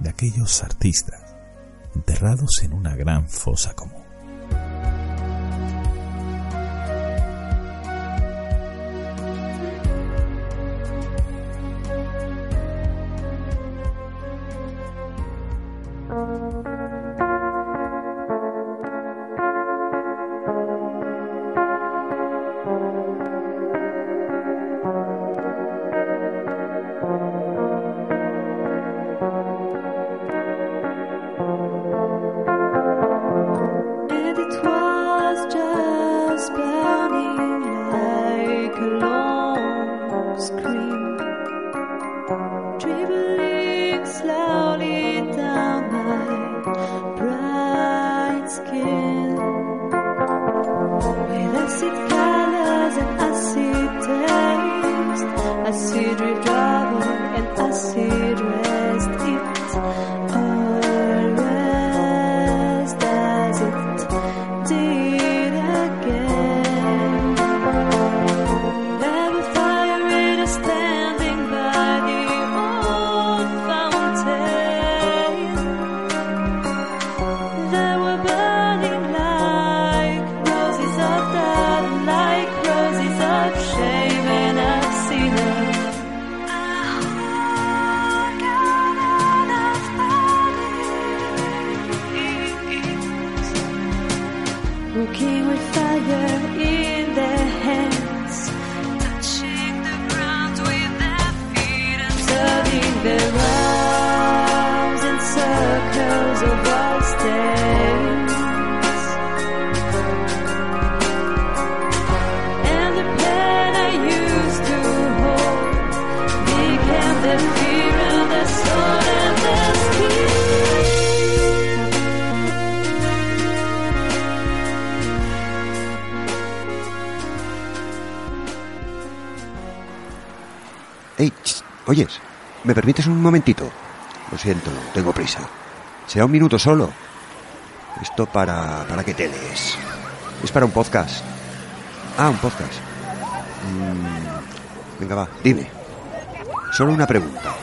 de aquellos artistas, enterrados en una gran fosa común. Oyes, ¿me permites un momentito? Lo siento, tengo prisa. Será un minuto solo. Esto para... ¿Para qué tele es? Es para un podcast. Ah, un podcast. Mm, venga, va, dime. Solo una pregunta.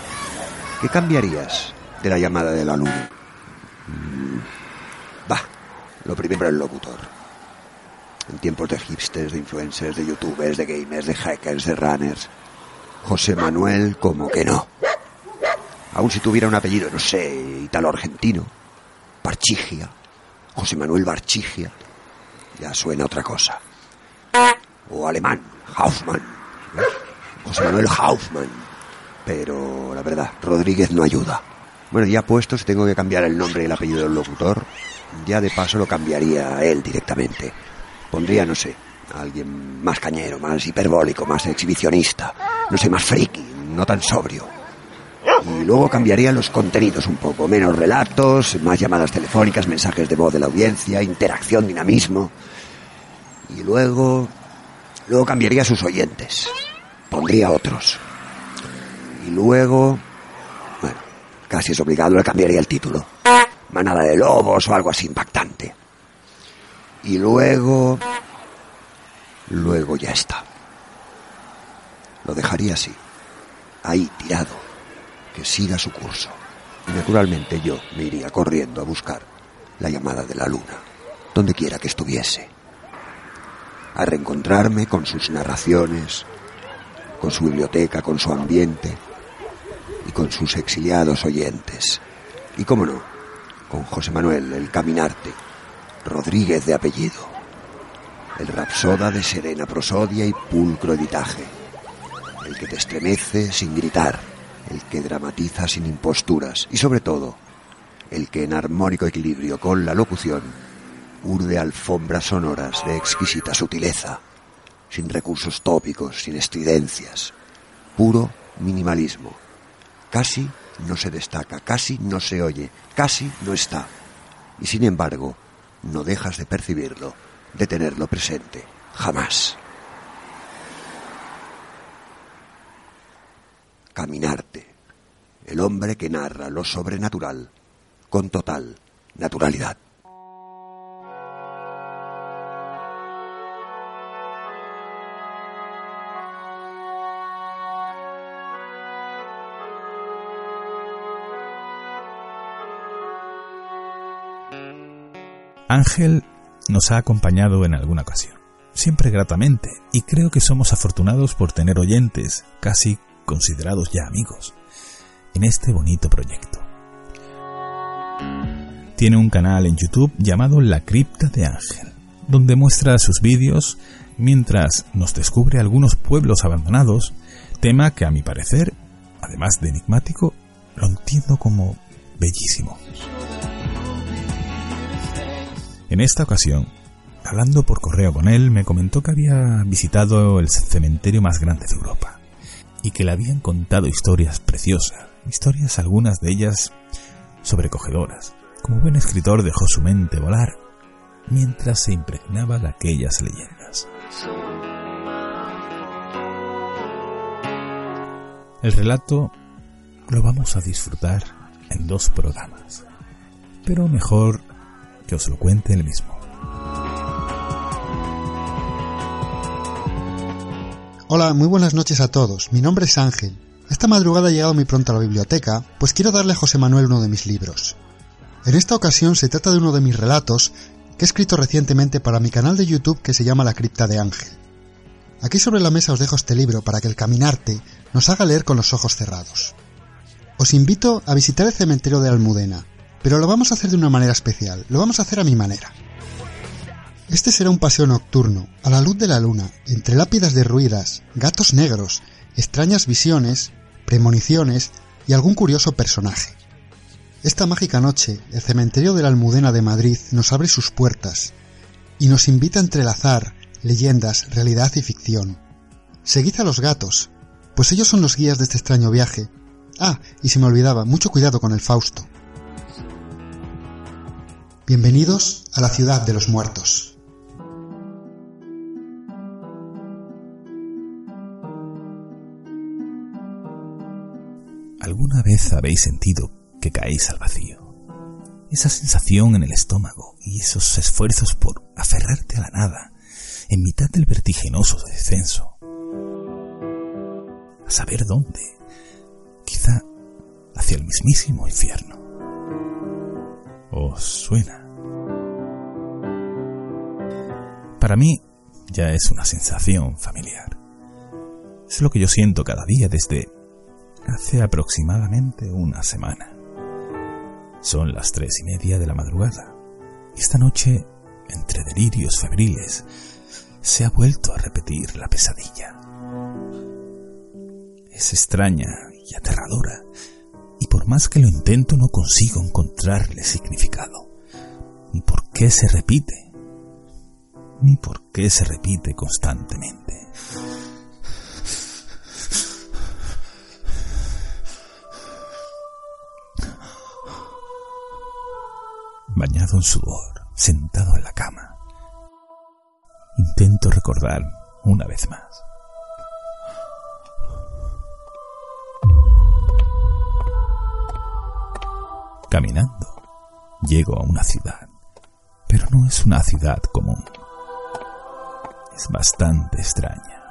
¿Qué cambiarías de la llamada de la luna? Mm, va, lo primero el locutor. En tiempos de hipsters, de influencers, de youtubers, de gamers, de hackers, de runners José Manuel, como que no. Aun si tuviera un apellido, no sé, italo-argentino, Barchigia, José Manuel Barchigia, ya suena otra cosa. O alemán, Haufmann, José Manuel Haufmann. Pero la verdad, Rodríguez no ayuda. Bueno, ya puesto, si tengo que cambiar el nombre y el apellido del locutor, ya de paso lo cambiaría él directamente. Pondría, no sé, alguien más cañero, más hiperbólico, más exhibicionista, no sé, más friki, no tan sobrio. Y luego cambiaría los contenidos un poco, menos relatos, más llamadas telefónicas, mensajes de voz de la audiencia, interacción, dinamismo. Y luego... Luego cambiaría sus oyentes. Pondría otros. Y luego... Bueno, casi es obligado, le cambiaría el título. Manada de lobos o algo así impactante. Y luego... Luego ya está. Lo dejaría así. Ahí, tirado. Que siga su curso. Y naturalmente yo me iría corriendo a buscar la llamada de la luna, donde quiera que estuviese. A reencontrarme con sus narraciones, con su biblioteca, con su ambiente y con sus exiliados oyentes. Y cómo no, con José Manuel, el caminarte, Rodríguez de apellido, el rapsoda de serena prosodia y pulcro editaje, el que te estremece sin gritar, el que dramatiza sin imposturas. Y sobre todo, el que en armónico equilibrio con la locución urde alfombras sonoras de exquisita sutileza, sin recursos tópicos, sin estridencias, puro minimalismo. Casi no se destaca, casi no se oye, casi no está. Y sin embargo, no dejas de percibirlo, de tenerlo presente, jamás. Caminarte, el hombre que narra lo sobrenatural con total naturalidad. Ángel nos ha acompañado en alguna ocasión, siempre gratamente, y creo que somos afortunados por tener oyentes, casi considerados ya amigos, en este bonito proyecto. Tiene un canal en YouTube llamado La Cripta de Ángel, donde muestra sus vídeos mientras nos descubre algunos pueblos abandonados, tema que a mi parecer, además de enigmático, lo entiendo como bellísimo. En esta ocasión, hablando por correo con él, me comentó que había visitado el cementerio más grande de Europa y que le habían contado historias preciosas, historias algunas de ellas sobrecogedoras. Como buen escritor dejó su mente volar mientras se impregnaba de aquellas leyendas. El relato lo vamos a disfrutar en dos programas, pero mejor que os lo cuente él mismo. Hola, muy buenas noches a todos. Mi nombre es Ángel. Esta madrugada he llegado muy pronto a la biblioteca, pues quiero darle a José Manuel uno de mis libros. En esta ocasión se trata de uno de mis relatos que he escrito recientemente para mi canal de YouTube que se llama La Cripta de Ángel. Aquí sobre la mesa os dejo este libro para que el caminarte nos haga leer con los ojos cerrados. Os invito a visitar el cementerio de Almudena, pero lo vamos a hacer de una manera especial, lo vamos a hacer a mi manera. Este será un paseo nocturno, a la luz de la luna, entre lápidas derruidas, gatos negros, extrañas visiones, premoniciones y algún curioso personaje. Esta mágica noche, el cementerio de la Almudena de Madrid nos abre sus puertas y nos invita a entrelazar leyendas, realidad y ficción. Seguid a los gatos, pues ellos son los guías de este extraño viaje. Ah, y se me olvidaba, mucho cuidado con el Fausto. Bienvenidos a la ciudad de los muertos. ¿Alguna vez habéis sentido que caéis al vacío? Esa sensación en el estómago y esos esfuerzos por aferrarte a la nada en mitad del vertiginoso descenso. A saber dónde. Quizá hacia el mismísimo infierno. ¿Os suena? Para mí ya es una sensación familiar. Es lo que yo siento cada día desde hace aproximadamente una semana. Son las tres y media de la madrugada. Y esta noche, entre delirios febriles, se ha vuelto a repetir la pesadilla. Es extraña y aterradora, y por más que lo intento no consigo encontrarle significado. Ni por qué se repite. Ni por qué se repite constantemente. Bañado en sudor, sentado en la cama. Intento recordar una vez más. Caminando, llego a una ciudad, pero no es una ciudad común. Es bastante extraña.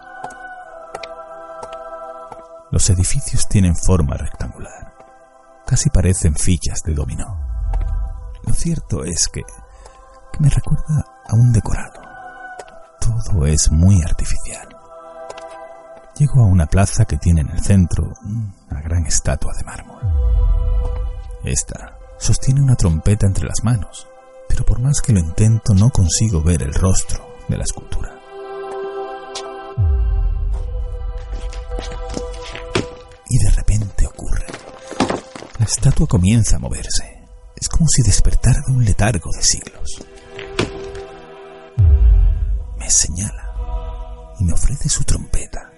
Los edificios tienen forma rectangular, casi parecen fichas de dominó. Lo cierto es que, que me recuerda a un decorado. Todo es muy artificial. Llego a una plaza que tiene en el centro una gran estatua de mármol. Esta sostiene una trompeta entre las manos, pero por más que lo intento no consigo ver el rostro de la escultura. Y de repente ocurre. La estatua comienza a moverse. Es como si despertara de un letargo de siglos. Me señala y me ofrece su trompeta.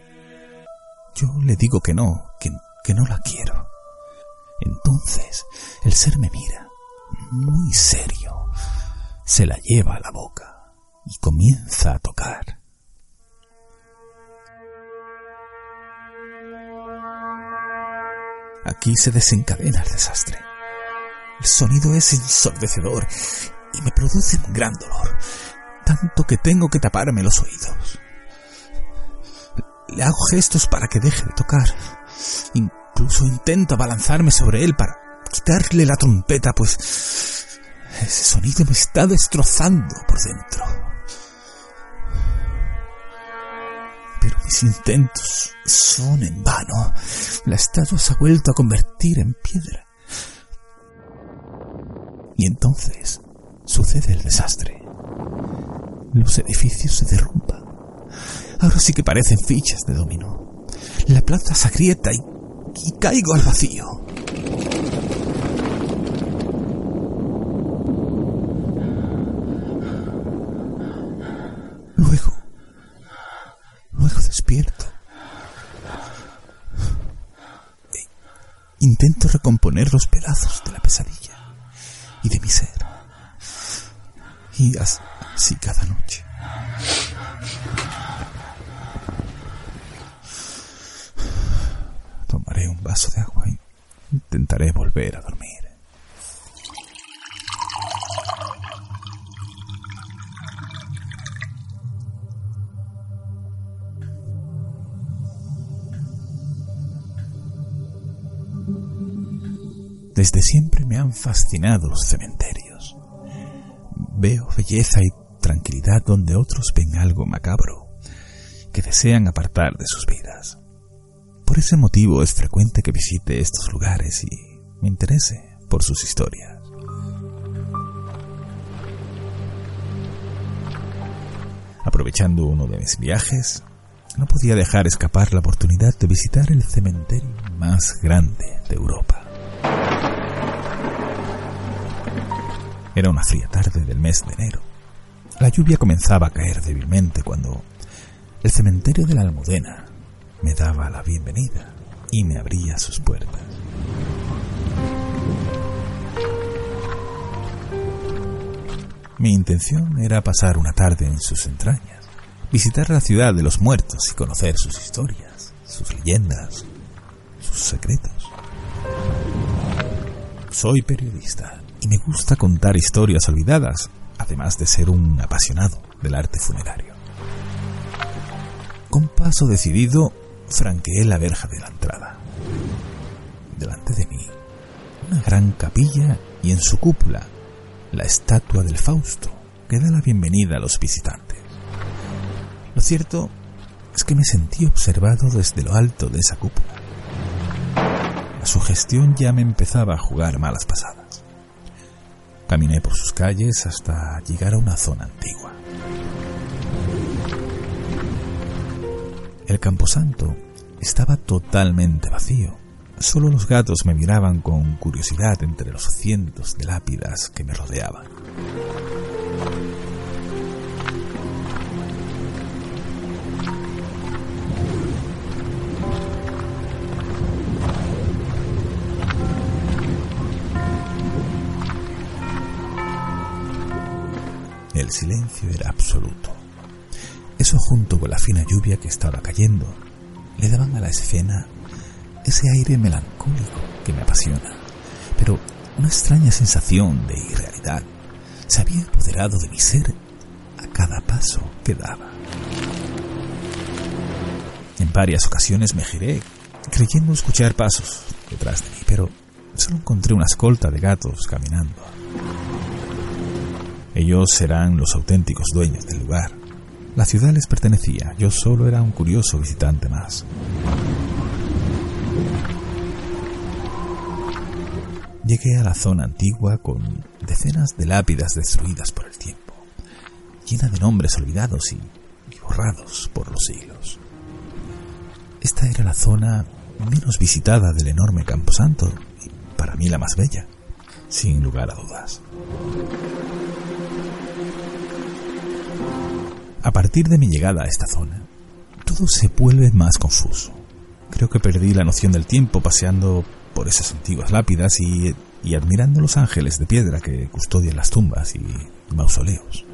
Yo le digo que no, que, que no la quiero. Entonces el ser me mira, muy serio, se la lleva a la boca y comienza a tocar. Aquí se desencadena el desastre. El sonido es ensordecedor y me produce un gran dolor, tanto que tengo que taparme los oídos. Le hago gestos para que deje de tocar. Incluso intento abalanzarme sobre él para quitarle la trompeta, pues ese sonido me está destrozando por dentro. Mis intentos son en vano. La estatua se ha vuelto a convertir en piedra. Y entonces sucede el desastre. Los edificios se derrumban. Ahora sí que parecen fichas de dominó. La plaza se agrieta y caigo al vacío. Luego, luego despierto. Intento recomponer los pedazos de la pesadilla y de mi ser. Y así cada noche. Tomaré un vaso de agua y intentaré volver a dormir. Desde siempre me han fascinado los cementerios. Veo belleza y tranquilidad donde otros ven algo macabro que desean apartar de sus vidas. Por ese motivo es frecuente que visite estos lugares y me interese por sus historias. Aprovechando uno de mis viajes, no podía dejar escapar la oportunidad de visitar el cementerio más grande de Europa. Era una fría tarde del mes de enero. La lluvia comenzaba a caer débilmente cuando el cementerio de la Almudena me daba la bienvenida y me abría sus puertas. Mi intención era pasar una tarde en sus entrañas, visitar la ciudad de los muertos y conocer sus historias, sus leyendas, sus secretos. Soy periodista y me gusta contar historias olvidadas, además de ser un apasionado del arte funerario. Con paso decidido, franqueé la verja de la entrada. Delante de mí, una gran capilla y en su cúpula, la estatua del Fausto, que da la bienvenida a los visitantes. Lo cierto es que me sentí observado desde lo alto de esa cúpula. La sugestión ya me empezaba a jugar malas pasadas. Caminé por sus calles hasta llegar a una zona antigua. El camposanto estaba totalmente vacío, Solo los gatos me miraban con curiosidad entre los cientos de lápidas que me rodeaban. El silencio era absoluto. Eso junto con la fina lluvia que estaba cayendo le daban a la escena ese aire melancólico que me apasiona. Pero una extraña sensación de irrealidad se había apoderado de mi ser a cada paso que daba. En varias ocasiones me giré, creyendo escuchar pasos detrás de mí, pero solo encontré una escolta de gatos caminando. Ellos serán los auténticos dueños del lugar. La ciudad les pertenecía, yo solo era un curioso visitante más. Llegué a la zona antigua con decenas de lápidas destruidas por el tiempo, llena de nombres olvidados y, borrados por los siglos. Esta era la zona menos visitada del enorme camposanto y para mí la más bella, sin lugar a dudas. A partir de mi llegada a esta zona, todo se vuelve más confuso. Creo que perdí la noción del tiempo paseando por esas antiguas lápidas y, admirando los ángeles de piedra que custodian las tumbas y mausoleos.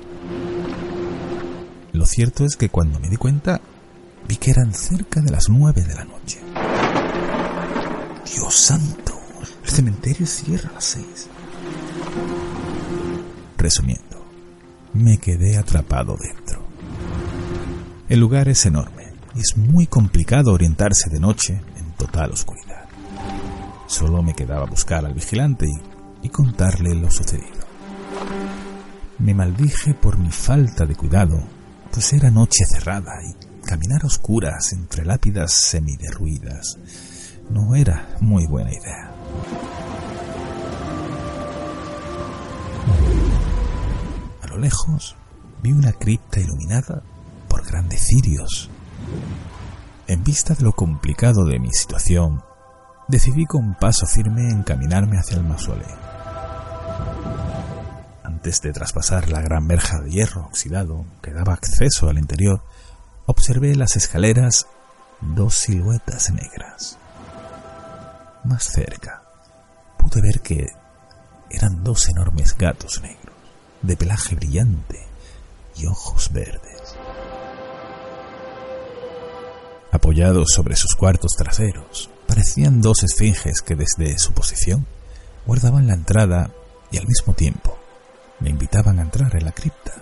Lo cierto es que cuando me di cuenta, vi que eran cerca de las nueve de la noche. Dios santo, el cementerio cierra a las seis. Resumiendo, me quedé atrapado dentro. El lugar es enorme y es muy complicado orientarse de noche en total oscuridad. Solo me quedaba buscar al vigilante y, contarle lo sucedido. Me maldije por mi falta de cuidado, pues era noche cerrada y caminar a oscuras entre lápidas semiderruidas no era muy buena idea. A lo lejos vi una cripta iluminada grandes cirios. En vista de lo complicado de mi situación, decidí con paso firme encaminarme hacia el mausoleo. Antes de traspasar la gran verja de hierro oxidado que daba acceso al interior, observé las escaleras dos siluetas negras. Más cerca, pude ver que eran dos enormes gatos negros, de pelaje brillante y ojos verdes. Apoyados sobre sus cuartos traseros, parecían dos esfinges que desde su posición guardaban la entrada y al mismo tiempo me invitaban a entrar en la cripta,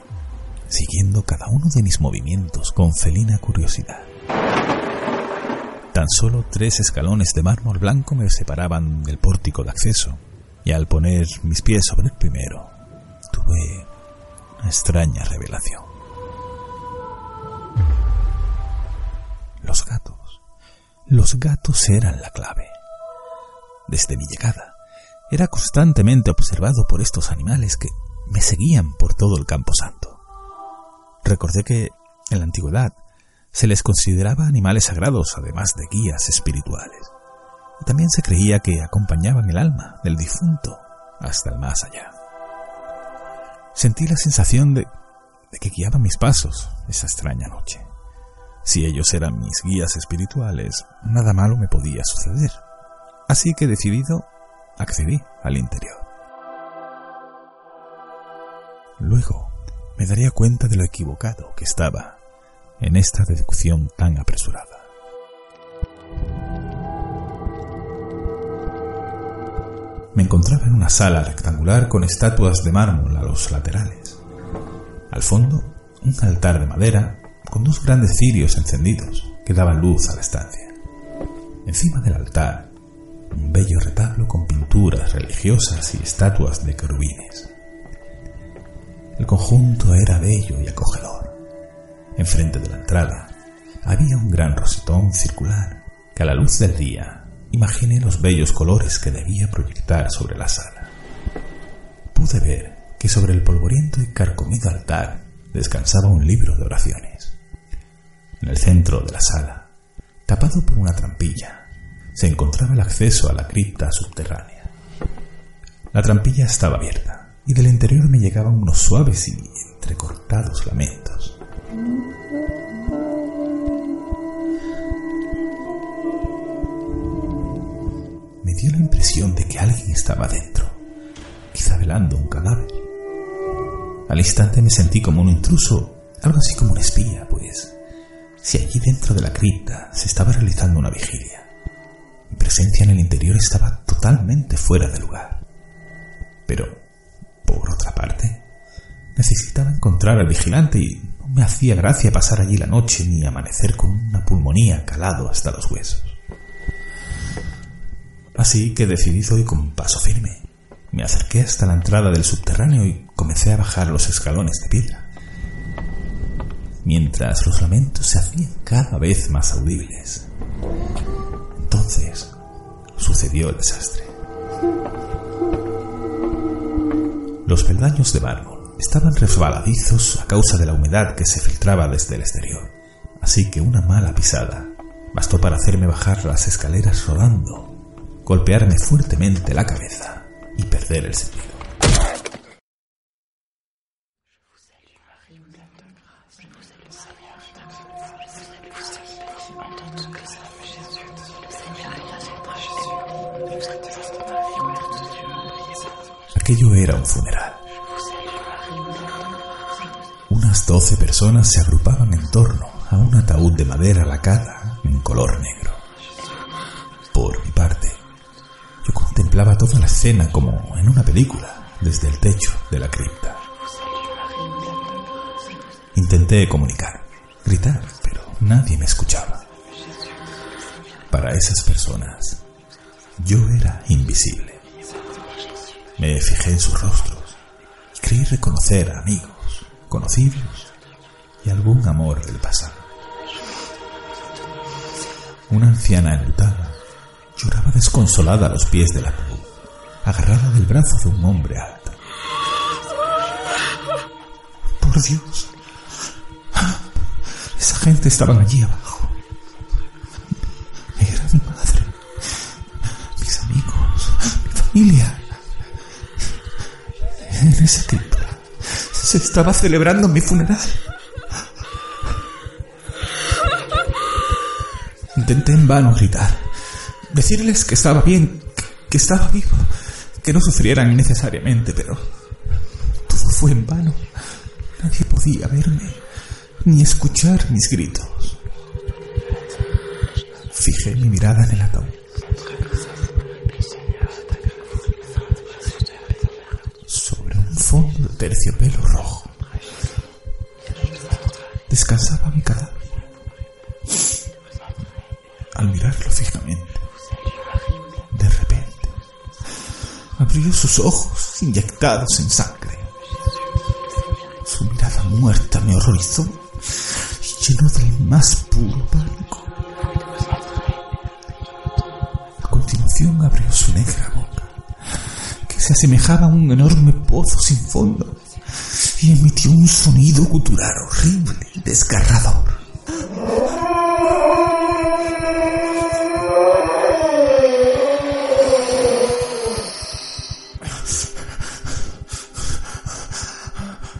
siguiendo cada uno de mis movimientos con felina curiosidad. Tan solo tres escalones de mármol blanco me separaban del pórtico de acceso, y al poner mis pies sobre el primero, tuve una extraña revelación. Los gatos. Los gatos eran la clave. Desde mi llegada, era constantemente observado por estos animales que me seguían por todo el campo santo. Recordé que, en la antigüedad, se les consideraba animales sagrados, además de guías espirituales. Y también se creía que acompañaban el alma del difunto hasta el más allá. Sentí la sensación de, de que guiaban mis pasos esa extraña noche. Si ellos eran mis guías espirituales, nada malo me podía suceder. Así que decidido, accedí al interior. Luego me daría cuenta de lo equivocado que estaba en esta deducción tan apresurada. Me encontraba en una sala rectangular con estatuas de mármol a los laterales. Al fondo, un altar de madera con dos grandes cirios encendidos que daban luz a la estancia. Encima del altar, un bello retablo con pinturas religiosas y estatuas de querubines. El conjunto era bello y acogedor. Enfrente de la entrada había un gran rosetón circular que a la luz del día imaginé los bellos colores que debía proyectar sobre la sala. Pude ver que sobre el polvoriento y carcomido altar descansaba un libro de oraciones. En el centro de la sala, tapado por una trampilla, se encontraba el acceso a la cripta subterránea. La trampilla estaba abierta y del interior me llegaban unos suaves y entrecortados lamentos. Me dio la impresión de que alguien estaba dentro, quizá velando un cadáver. Al instante me sentí como un intruso, algo así como un espía, pues si allí dentro de la cripta se estaba realizando una vigilia, mi presencia en el interior estaba totalmente fuera de lugar. Pero, por otra parte, necesitaba encontrar al vigilante y no me hacía gracia pasar allí la noche ni amanecer con una pulmonía calado hasta los huesos. Así que decidido y con paso firme, me acerqué hasta la entrada del subterráneo y comencé a bajar los escalones de piedra. Mientras los lamentos se hacían cada vez más audibles. Entonces sucedió el desastre. Los peldaños de mármol estaban resbaladizos a causa de la humedad que se filtraba desde el exterior, así que una mala pisada bastó para hacerme bajar las escaleras rodando, golpearme fuertemente la cabeza y perder el sentido. Aquello era un funeral. Unas doce personas se agrupaban en torno a un ataúd de madera lacada en color negro. Por mi parte, yo contemplaba toda la escena como en una película desde el techo de la cripta. Intenté comunicar, gritar, pero nadie me escuchaba. Para esas personas, yo era invisible. Me fijé en sus rostros y creí reconocer a amigos, conocidos y algún amor del pasado. Una anciana enlutada lloraba desconsolada a los pies del ataúd, agarrada del brazo de un hombre alto. Por Dios, esa gente estaba allí abajo. Familia. En esa cripta se estaba celebrando mi funeral. Intenté en vano gritar, decirles que estaba bien, que estaba vivo, que no sufrieran innecesariamente, pero todo fue en vano. Nadie podía verme ni escuchar mis gritos. Fijé mi mirada en el ataúd. De terciopelo rojo descansaba mi cadáver. Al mirarlo fijamente, de repente, abrió sus ojos inyectados en sangre. Su mirada muerta me horrorizó y llenó del más puro pánico. A continuación abrió su negra se asemejaba a un enorme pozo sin fondo, y emitió un sonido gutural horrible y desgarrador.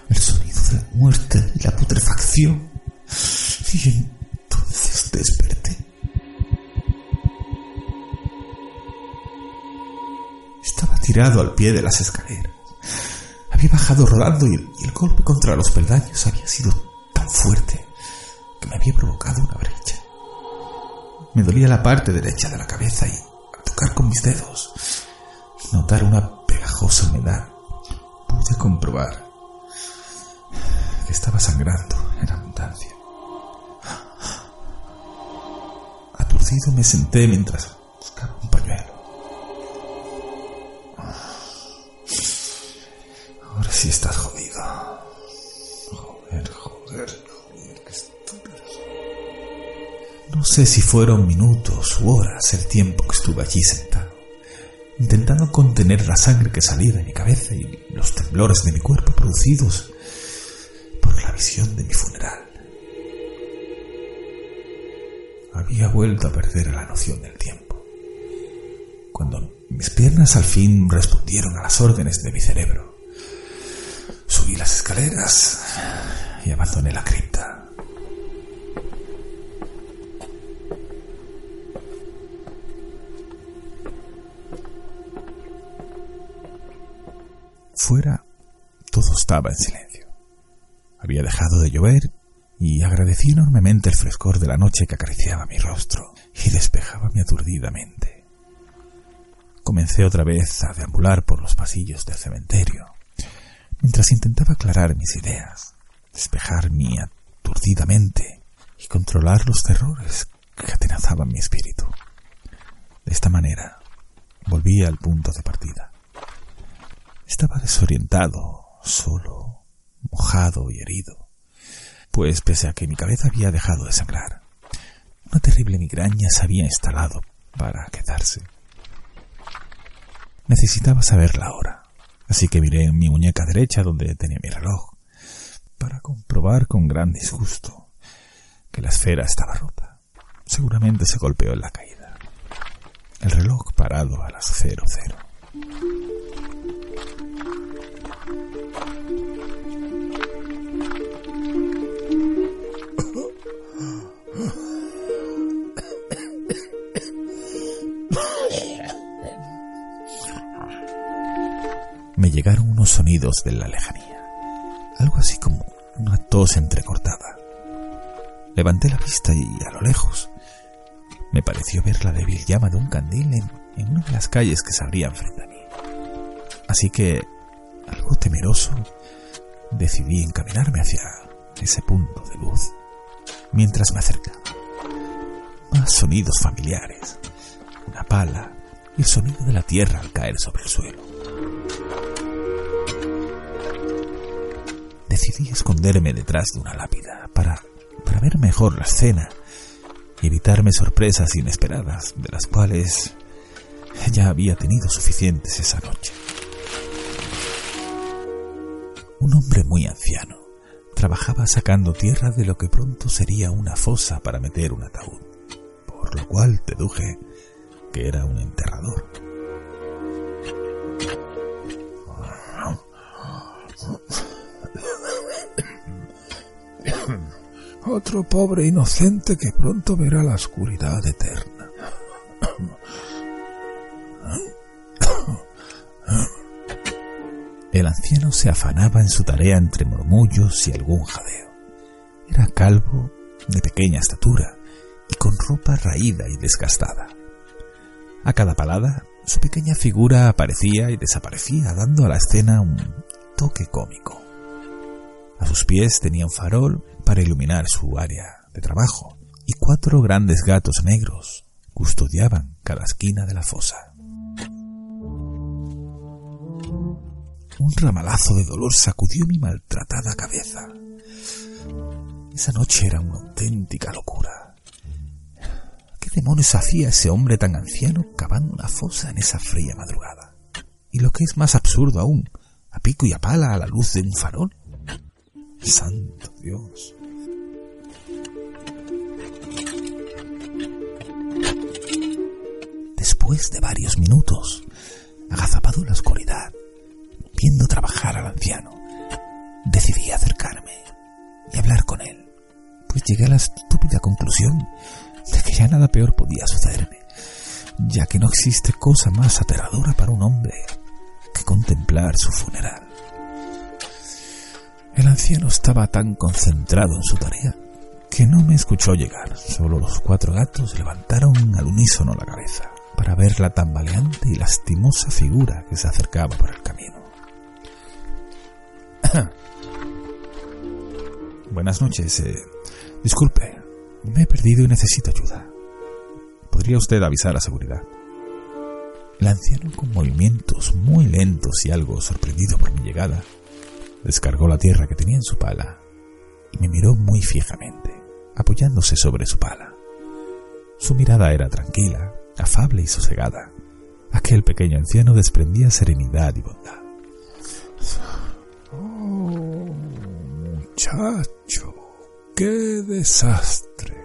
El sonido de la muerte y la putrefacción. Tirado al pie de las escaleras. Había bajado rodando y el, y el golpe contra los peldaños había sido tan fuerte que me había provocado una brecha. Me dolía la parte derecha de la cabeza y al tocar con mis dedos y notar una pegajosa humedad, pude comprobar que estaba sangrando en abundancia. Aturdido me senté mientras Ahora sí estás jodido. Joder, joder, joder, qué estúpido. No sé si fueron minutos u horas el tiempo que estuve allí sentado, intentando contener la sangre que salía de mi cabeza y los temblores de mi cuerpo producidos por la visión de mi funeral. Había vuelto a perder la noción del tiempo. cuando mis piernas al fin respondieron a las órdenes de mi cerebro. Subí las escaleras y abandoné la cripta. Fuera todo estaba en silencio. Había dejado de llover y agradecí enormemente el frescor de la noche que acariciaba mi rostro y despejaba mi aturdida mente. Comencé otra vez a deambular por los pasillos del cementerio, mientras intentaba aclarar mis ideas, despejar mi aturdida mente y controlar los terrores que atenazaban mi espíritu. De esta manera, volví al punto de partida. Estaba desorientado, solo, mojado y herido, pues pese a que mi cabeza había dejado de sangrar, una terrible migraña se había instalado para quedarse. Necesitaba saber la hora, así que miré en mi muñeca derecha donde tenía mi reloj, para comprobar con gran disgusto que la esfera estaba rota. Seguramente se golpeó en la caída. El reloj parado a las cero cero. Llegaron unos sonidos de la lejanía, algo así como una tos entrecortada. Levanté la vista y a lo lejos me pareció ver la débil llama de un candil en, una de las calles que se abrían frente a mí. Así que, algo temeroso, decidí encaminarme hacia ese punto de luz mientras me acercaba. Más sonidos familiares, una pala y el sonido de la tierra al caer sobre el suelo. Decidí esconderme detrás de una lápida para, para ver mejor la escena y evitarme sorpresas inesperadas de las cuales ya había tenido suficientes esa noche. Un hombre muy anciano trabajaba sacando tierra de lo que pronto sería una fosa para meter un ataúd, por lo cual deduje que era un enterrador. Otro pobre inocente que pronto verá la oscuridad eterna. El anciano se afanaba en su tarea entre murmullos y algún jadeo. Era calvo, de pequeña estatura y con ropa raída y desgastada. A cada palada, su pequeña figura aparecía y desaparecía, dando a la escena un toque cómico. A sus pies tenía un farol para iluminar su área de trabajo y cuatro grandes gatos negros custodiaban cada esquina de la fosa. Un ramalazo de dolor sacudió mi maltratada cabeza. Esa noche era una auténtica locura. ¿Qué demonios hacía ese hombre tan anciano cavando una fosa en esa fría madrugada? Y lo que es más absurdo aún, a pico y a pala a la luz de un farol. Santo Dios. Después de varios minutos, agazapado en la oscuridad, viendo trabajar al anciano, decidí acercarme y hablar con él, pues llegué a la estúpida conclusión de que ya nada peor podía sucederme, ya que no existe cosa más aterradora para un hombre que contemplar su funeral. El anciano estaba tan concentrado en su tarea que no me escuchó llegar. Solo los cuatro gatos levantaron al unísono la cabeza para ver la tambaleante y lastimosa figura que se acercaba por el camino. Buenas noches. Eh, disculpe, me he perdido y necesito ayuda. ¿Podría usted avisar a seguridad? El anciano, con movimientos muy lentos y algo sorprendido por mi llegada, Descargó la tierra que tenía en su pala y me miró muy fijamente, apoyándose sobre su pala. Su mirada era tranquila, afable y sosegada. Aquel pequeño anciano desprendía serenidad y bondad. Oh, muchacho, qué desastre.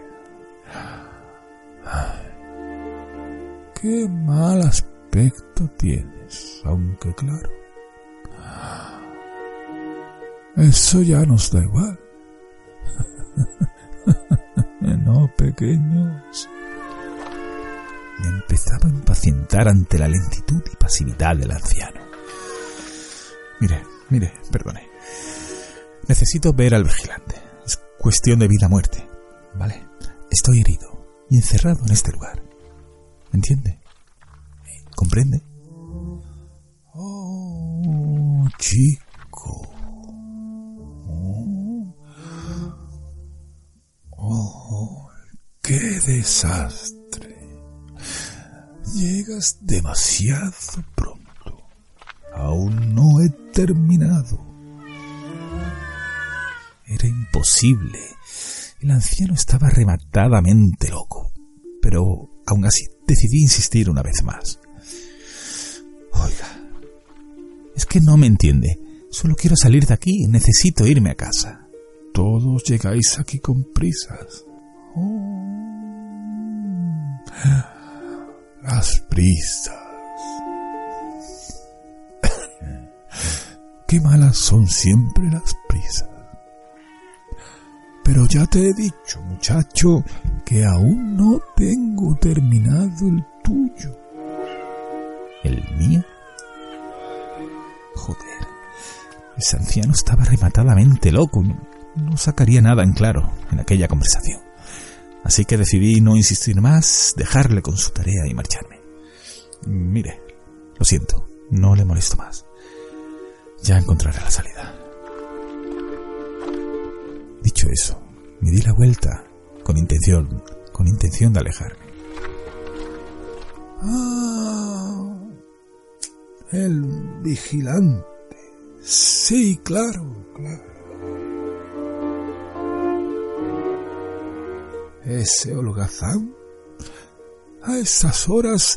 qué mal aspecto tienes, aunque claro. Eso ya nos da igual. no, pequeños. Me empezaba a impacientar ante la lentitud y pasividad del anciano. Mire, mire, perdone. Necesito ver al vigilante. Es cuestión de vida-muerte. ¿Vale? Estoy herido y encerrado en este lugar. ¿Me entiende? ¿Comprende? Oh, chico. Oh, qué desastre. Llegas demasiado pronto. Aún no he terminado. Era imposible. El anciano estaba rematadamente loco. Pero aún así decidí insistir una vez más. Oiga, es que no me entiende. Solo quiero salir de aquí. Necesito irme a casa. Todos llegáis aquí con prisas. Oh. Las prisas. Qué malas son siempre las prisas. Pero ya te he dicho, muchacho, que aún no tengo terminado el tuyo. ¿El mío? Joder. Ese anciano estaba rematadamente loco. Sacaría nada en claro en aquella conversación. Así que decidí no insistir más, dejarle con su tarea y marcharme. Mire, lo siento, no le molesto más. Ya encontraré la salida. Dicho eso, me di la vuelta con intención, con intención de alejarme. Ah, el vigilante. Sí, claro, claro. Ese holgazán a esas horas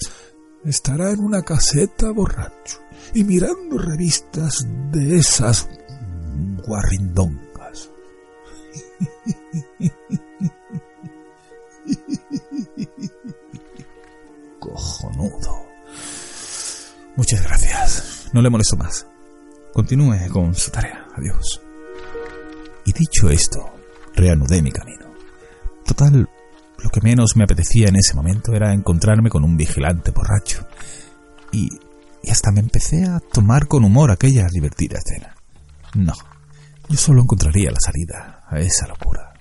estará en una caseta borracho y mirando revistas de esas guarrindongas. Cojonudo. Muchas gracias. No le molesto más. Continúe con su tarea. Adiós. Y dicho esto, reanudé mi camino. Total, lo que menos me apetecía en ese momento era encontrarme con un vigilante borracho. Y, y hasta me empecé a tomar con humor aquella divertida escena. No, yo solo encontraría la salida a esa locura.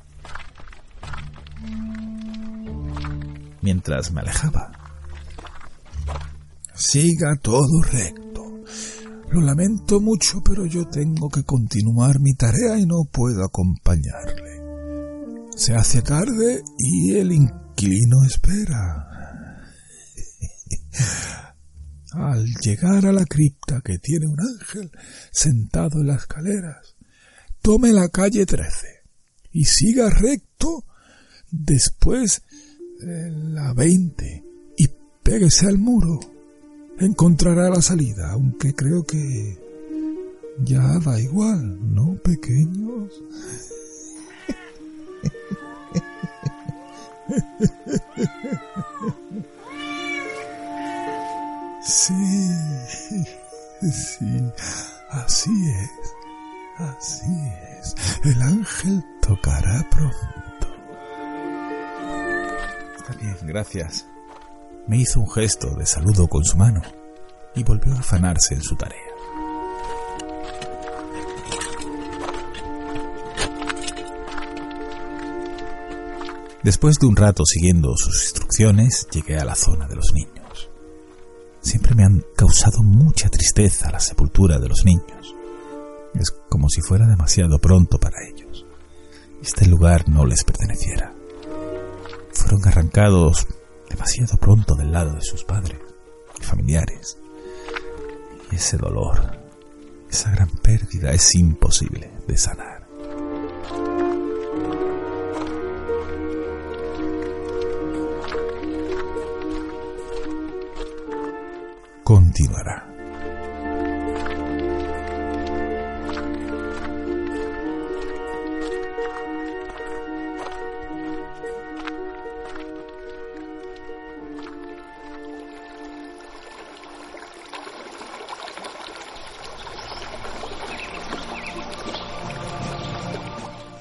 Mientras me alejaba. Siga todo recto. Lo lamento mucho, pero yo tengo que continuar mi tarea y no puedo acompañarle. Se hace tarde y el inquilino espera. Al llegar a la cripta que tiene un ángel sentado en las escaleras, tome la calle 13 y siga recto después la 20 y péguese al muro. Encontrará la salida, aunque creo que ya da igual, ¿no, pequeños? Sí, sí, así es, así es. El ángel tocará pronto. Está bien, gracias. Me hizo un gesto de saludo con su mano y volvió a afanarse en su tarea. Después de un rato siguiendo sus instrucciones, llegué a la zona de los niños. Siempre me han causado mucha tristeza la sepultura de los niños. Es como si fuera demasiado pronto para ellos. Este lugar no les perteneciera. Fueron arrancados demasiado pronto del lado de sus padres y familiares. Y ese dolor, esa gran pérdida es imposible de sanar. continuará.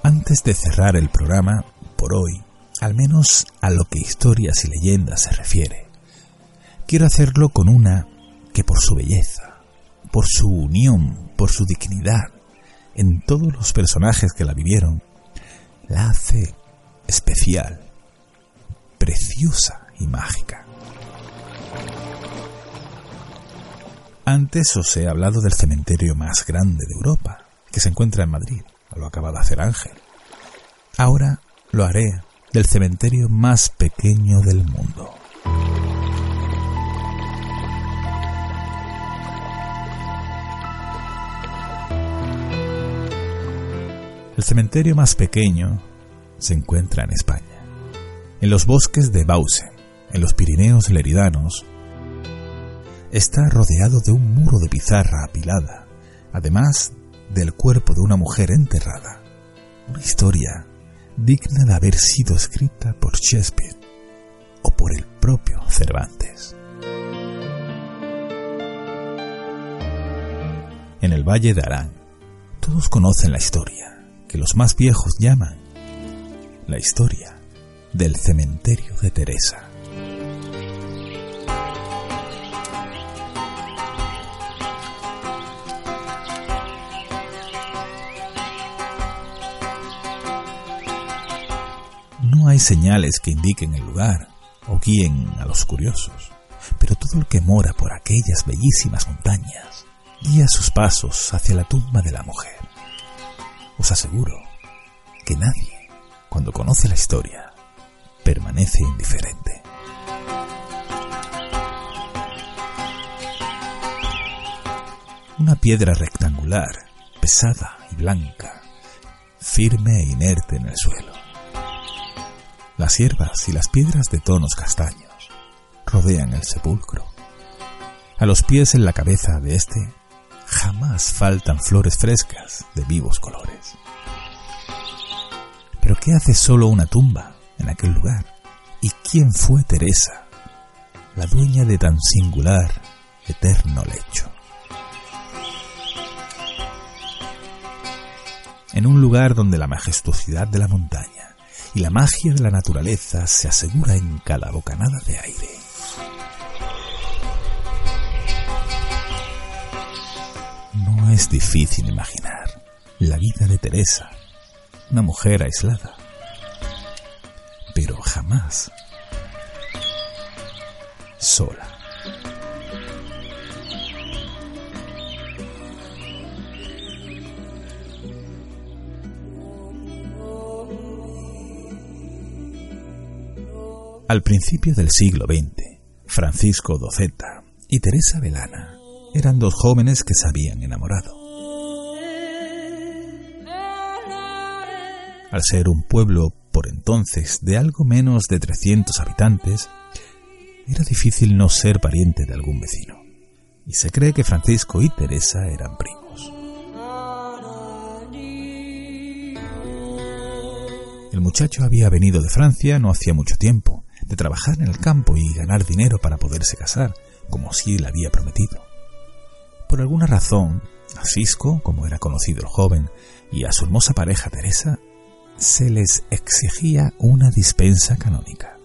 Antes de cerrar el programa, por hoy, al menos a lo que historias y leyendas se refiere, quiero hacerlo con una que por su belleza, por su unión, por su dignidad, en todos los personajes que la vivieron, la hace especial, preciosa y mágica. Antes os he hablado del cementerio más grande de Europa, que se encuentra en Madrid, lo acaba de hacer Ángel. Ahora lo haré del cementerio más pequeño del mundo. El cementerio más pequeño se encuentra en España, en los bosques de Bausen, en los Pirineos leridanos. Está rodeado de un muro de pizarra apilada, además del cuerpo de una mujer enterrada. Una historia digna de haber sido escrita por Shakespeare o por el propio Cervantes. En el Valle de Arán, todos conocen la historia que los más viejos llaman la historia del cementerio de Teresa. No hay señales que indiquen el lugar o guíen a los curiosos, pero todo el que mora por aquellas bellísimas montañas guía sus pasos hacia la tumba de la mujer. Os aseguro que nadie, cuando conoce la historia, permanece indiferente. Una piedra rectangular, pesada y blanca, firme e inerte en el suelo. Las hierbas y las piedras de tonos castaños rodean el sepulcro. A los pies en la cabeza de este jamás faltan flores frescas de vivos colores. Pero ¿qué hace solo una tumba en aquel lugar? ¿Y quién fue Teresa, la dueña de tan singular, eterno lecho? En un lugar donde la majestuosidad de la montaña y la magia de la naturaleza se asegura en cada bocanada de aire. No es difícil imaginar la vida de Teresa, una mujer aislada, pero jamás sola. Al principio del siglo XX, Francisco Doceta y Teresa Velana eran dos jóvenes que se habían enamorado. Al ser un pueblo por entonces de algo menos de 300 habitantes, era difícil no ser pariente de algún vecino, y se cree que Francisco y Teresa eran primos. El muchacho había venido de Francia no hacía mucho tiempo, de trabajar en el campo y ganar dinero para poderse casar, como si le había prometido. Por alguna razón, a Cisco, como era conocido el joven, y a su hermosa pareja Teresa, se les exigía una dispensa canónica,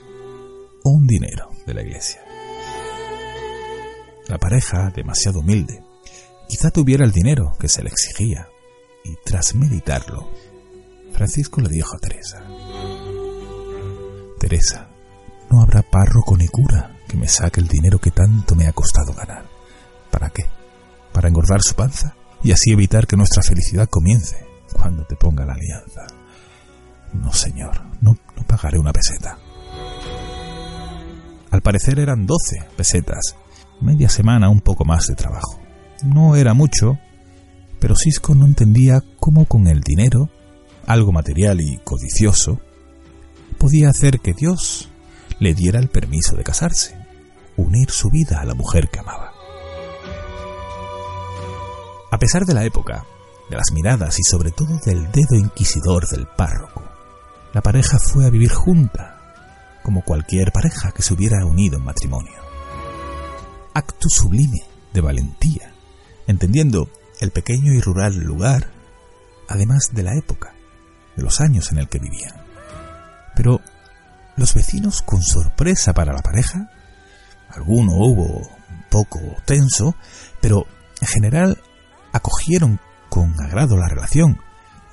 un dinero de la iglesia. La pareja, demasiado humilde, quizá tuviera el dinero que se le exigía, y tras meditarlo, Francisco le dijo a Teresa, Teresa, no habrá párroco ni cura que me saque el dinero que tanto me ha costado ganar. ¿Para qué? ¿Para engordar su panza? Y así evitar que nuestra felicidad comience cuando te ponga la alianza. No, señor, no, no pagaré una peseta. Al parecer eran doce pesetas, media semana un poco más de trabajo. No era mucho, pero Cisco no entendía cómo con el dinero, algo material y codicioso, podía hacer que Dios le diera el permiso de casarse, unir su vida a la mujer que amaba. A pesar de la época, de las miradas y sobre todo del dedo inquisidor del párroco, la pareja fue a vivir junta, como cualquier pareja que se hubiera unido en matrimonio. Acto sublime de valentía, entendiendo el pequeño y rural lugar, además de la época, de los años en el que vivían. Pero los vecinos, con sorpresa para la pareja, alguno hubo un poco tenso, pero en general acogieron con agrado la relación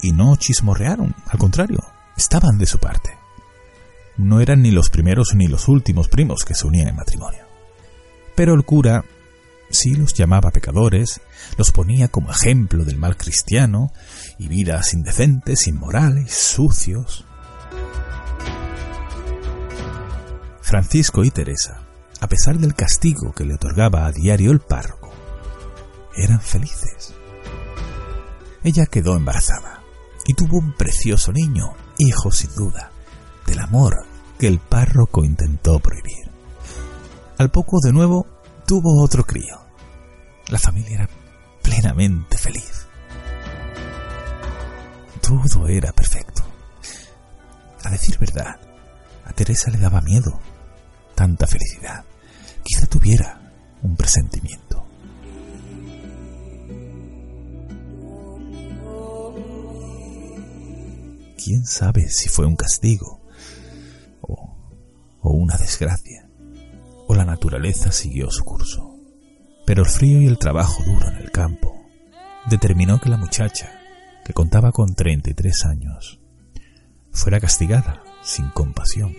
y no chismorrearon, al contrario, estaban de su parte. No eran ni los primeros ni los últimos primos que se unían en matrimonio. Pero el cura sí los llamaba pecadores, los ponía como ejemplo del mal cristiano y vidas indecentes, inmorales, sucios. Francisco y Teresa, a pesar del castigo que le otorgaba a diario el párroco, eran felices. Ella quedó embarazada y tuvo un precioso niño, hijo sin duda, del amor que el párroco intentó prohibir. Al poco de nuevo tuvo otro crío. La familia era plenamente feliz. Todo era perfecto. A decir verdad, a Teresa le daba miedo tanta felicidad. Quizá tuviera un presentimiento. Quién sabe si fue un castigo o, una desgracia, o la naturaleza siguió su curso. Pero el frío y el trabajo duro en el campo determinó que la muchacha, que contaba con 33 años, fuera castigada sin compasión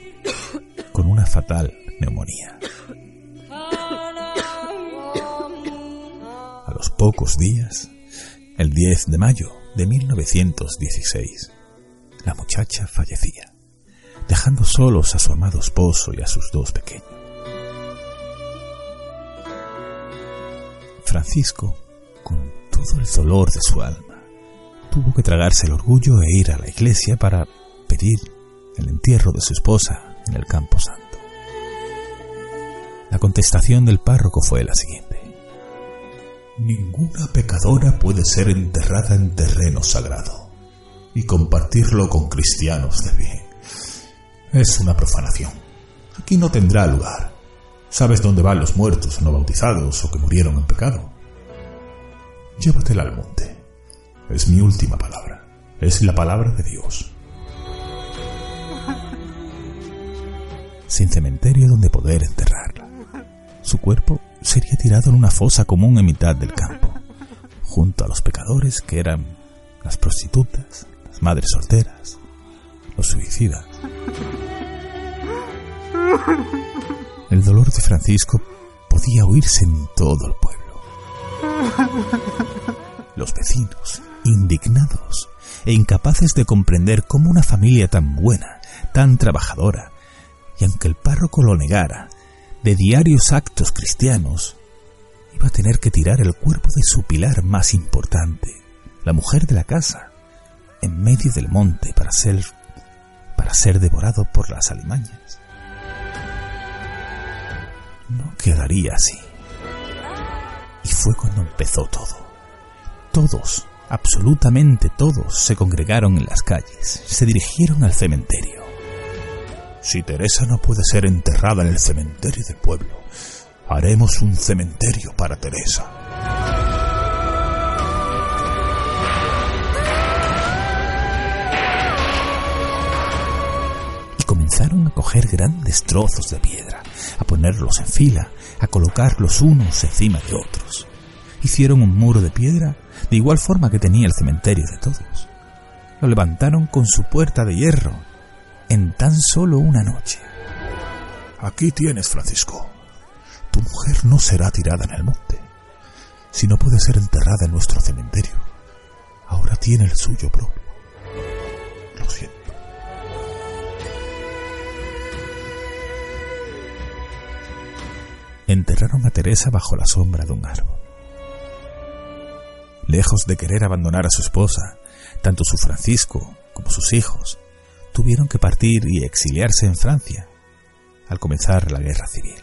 con una fatal neumonía. A los pocos días, el 10 de mayo de 1916, la muchacha fallecía, dejando solos a su amado esposo y a sus dos pequeños. Francisco, con todo el dolor de su alma, tuvo que tragarse el orgullo e ir a la iglesia para pedir el entierro de su esposa en el campo santo. La contestación del párroco fue la siguiente. Ninguna pecadora puede ser enterrada en terreno sagrado y compartirlo con cristianos de bien. Es una profanación. Aquí no tendrá lugar. ¿Sabes dónde van los muertos no bautizados o que murieron en pecado? Llévatela al monte. Es mi última palabra. Es la palabra de Dios. Sin cementerio donde poder enterrarla. Su cuerpo sería tirado en una fosa común en mitad del campo, junto a los pecadores que eran las prostitutas, madres solteras, los suicidas. El dolor de Francisco podía oírse en todo el pueblo. Los vecinos, indignados e incapaces de comprender cómo una familia tan buena, tan trabajadora, y aunque el párroco lo negara, de diarios actos cristianos, iba a tener que tirar el cuerpo de su pilar más importante, la mujer de la casa, en medio del monte para ser para ser devorado por las alimañas. No quedaría así. Y fue cuando empezó todo. Todos, absolutamente todos, se congregaron en las calles, se dirigieron al cementerio. Si Teresa no puede ser enterrada en el cementerio del pueblo, haremos un cementerio para Teresa. A coger grandes trozos de piedra, a ponerlos en fila, a colocarlos unos encima de otros. Hicieron un muro de piedra de igual forma que tenía el cementerio de todos. Lo levantaron con su puerta de hierro en tan solo una noche. Aquí tienes, Francisco. Tu mujer no será tirada en el monte, si no puede ser enterrada en nuestro cementerio. Ahora tiene el suyo propio. Lo siento. Enterraron a Teresa bajo la sombra de un árbol. Lejos de querer abandonar a su esposa, tanto su Francisco como sus hijos tuvieron que partir y exiliarse en Francia al comenzar la guerra civil.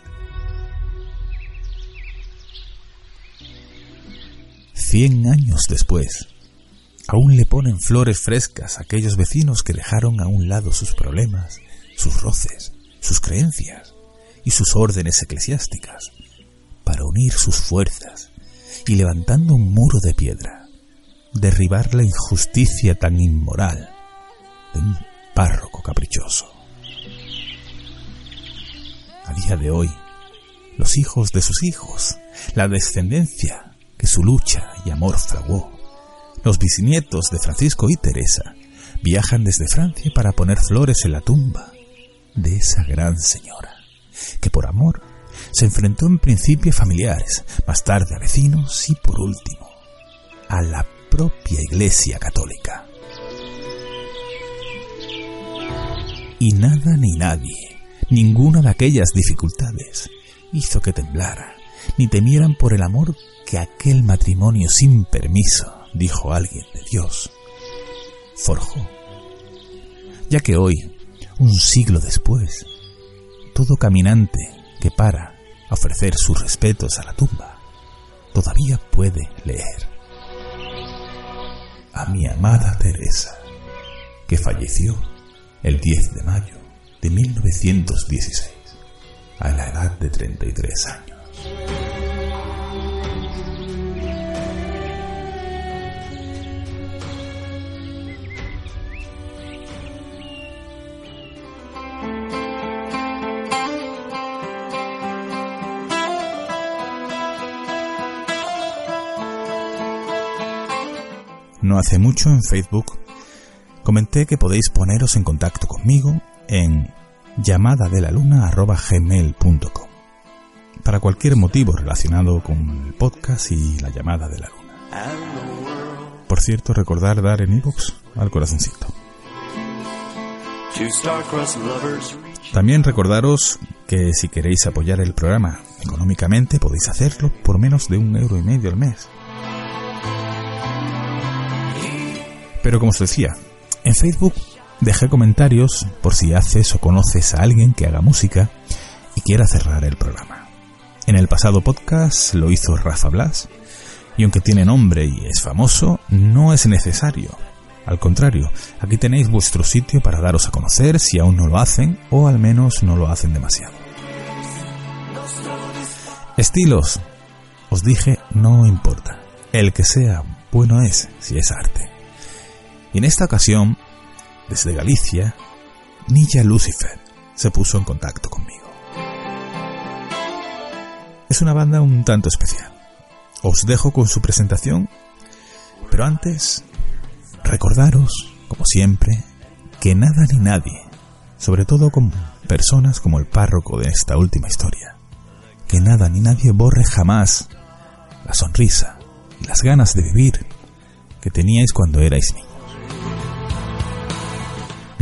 Cien años después, aún le ponen flores frescas aquellos vecinos que dejaron a un lado sus problemas, sus roces, sus creencias y sus órdenes eclesiásticas, para unir sus fuerzas y levantando un muro de piedra, derribar la injusticia tan inmoral de un párroco caprichoso. A día de hoy, los hijos de sus hijos, la descendencia que su lucha y amor fraguó, los bisnietos de Francisco y Teresa, viajan desde Francia para poner flores en la tumba de esa gran señora, que por amor se enfrentó en principio a familiares, más tarde a vecinos y por último a la propia Iglesia Católica. Y nada ni nadie, ninguna de aquellas dificultades, hizo que temblara, ni temieran por el amor que aquel matrimonio sin permiso, dijo alguien de Dios, forjó. Ya que hoy, un siglo después, todo caminante que para a ofrecer sus respetos a la tumba, todavía puede leer. A mi amada Teresa, que falleció el 10 de mayo de 1916, a la edad de 33 años. No hace mucho en Facebook comenté que podéis poneros en contacto conmigo en llamada de la luna gmail.com para cualquier motivo relacionado con el podcast y la llamada de la luna. Por cierto, recordar dar en iVoox al corazoncito. También recordaros que si queréis apoyar el programa económicamente podéis hacerlo por menos de un euro y medio al mes. Pero como os decía, en Facebook dejé comentarios por si haces o conoces a alguien que haga música y quiera cerrar el programa. En el pasado podcast lo hizo Rafa Blas, y aunque tiene nombre y es famoso, no es necesario. Al contrario, aquí tenéis vuestro sitio para daros a conocer si aún no lo hacen o al menos no lo hacen demasiado. Estilos, os dije, no importa. El que sea bueno es si es arte. Y en esta ocasión, desde Galicia, Nilla Lucifer se puso en contacto conmigo. Es una banda un tanto especial. Os dejo con su presentación, pero antes, recordaros, como siempre, que nada ni nadie, sobre todo con personas como el párroco de esta última historia, que nada ni nadie borre jamás la sonrisa y las ganas de vivir que teníais cuando erais niños.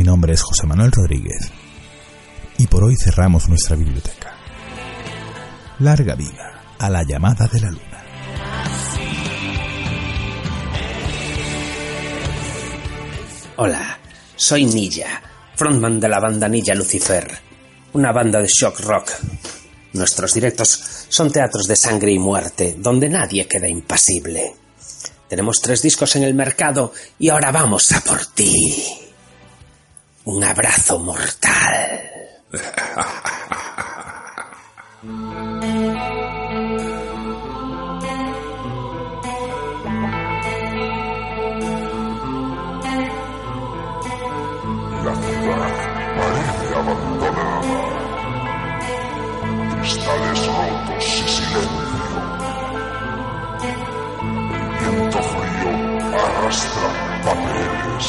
Mi nombre es José Manuel Rodríguez y por hoy cerramos nuestra biblioteca. Larga vida a la llamada de la luna. Hola, soy Nilla, frontman de la banda Nilla Lucifer, una banda de shock rock. Nuestros directos son teatros de sangre y muerte, donde nadie queda impasible. Tenemos tres discos en el mercado y ahora vamos a por ti. Un abrazo mortal. La ciudad parece abandonada. Cristales rotos y silencio. El viento frío arrastra papeles,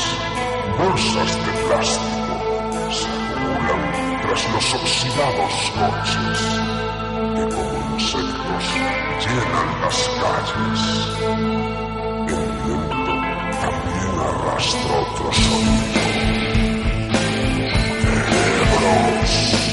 bolsas de plástico. Se acumulan tras los oxidados coches que como insectos llenan las calles. El viento también arrastra otro sonido. Cerebros.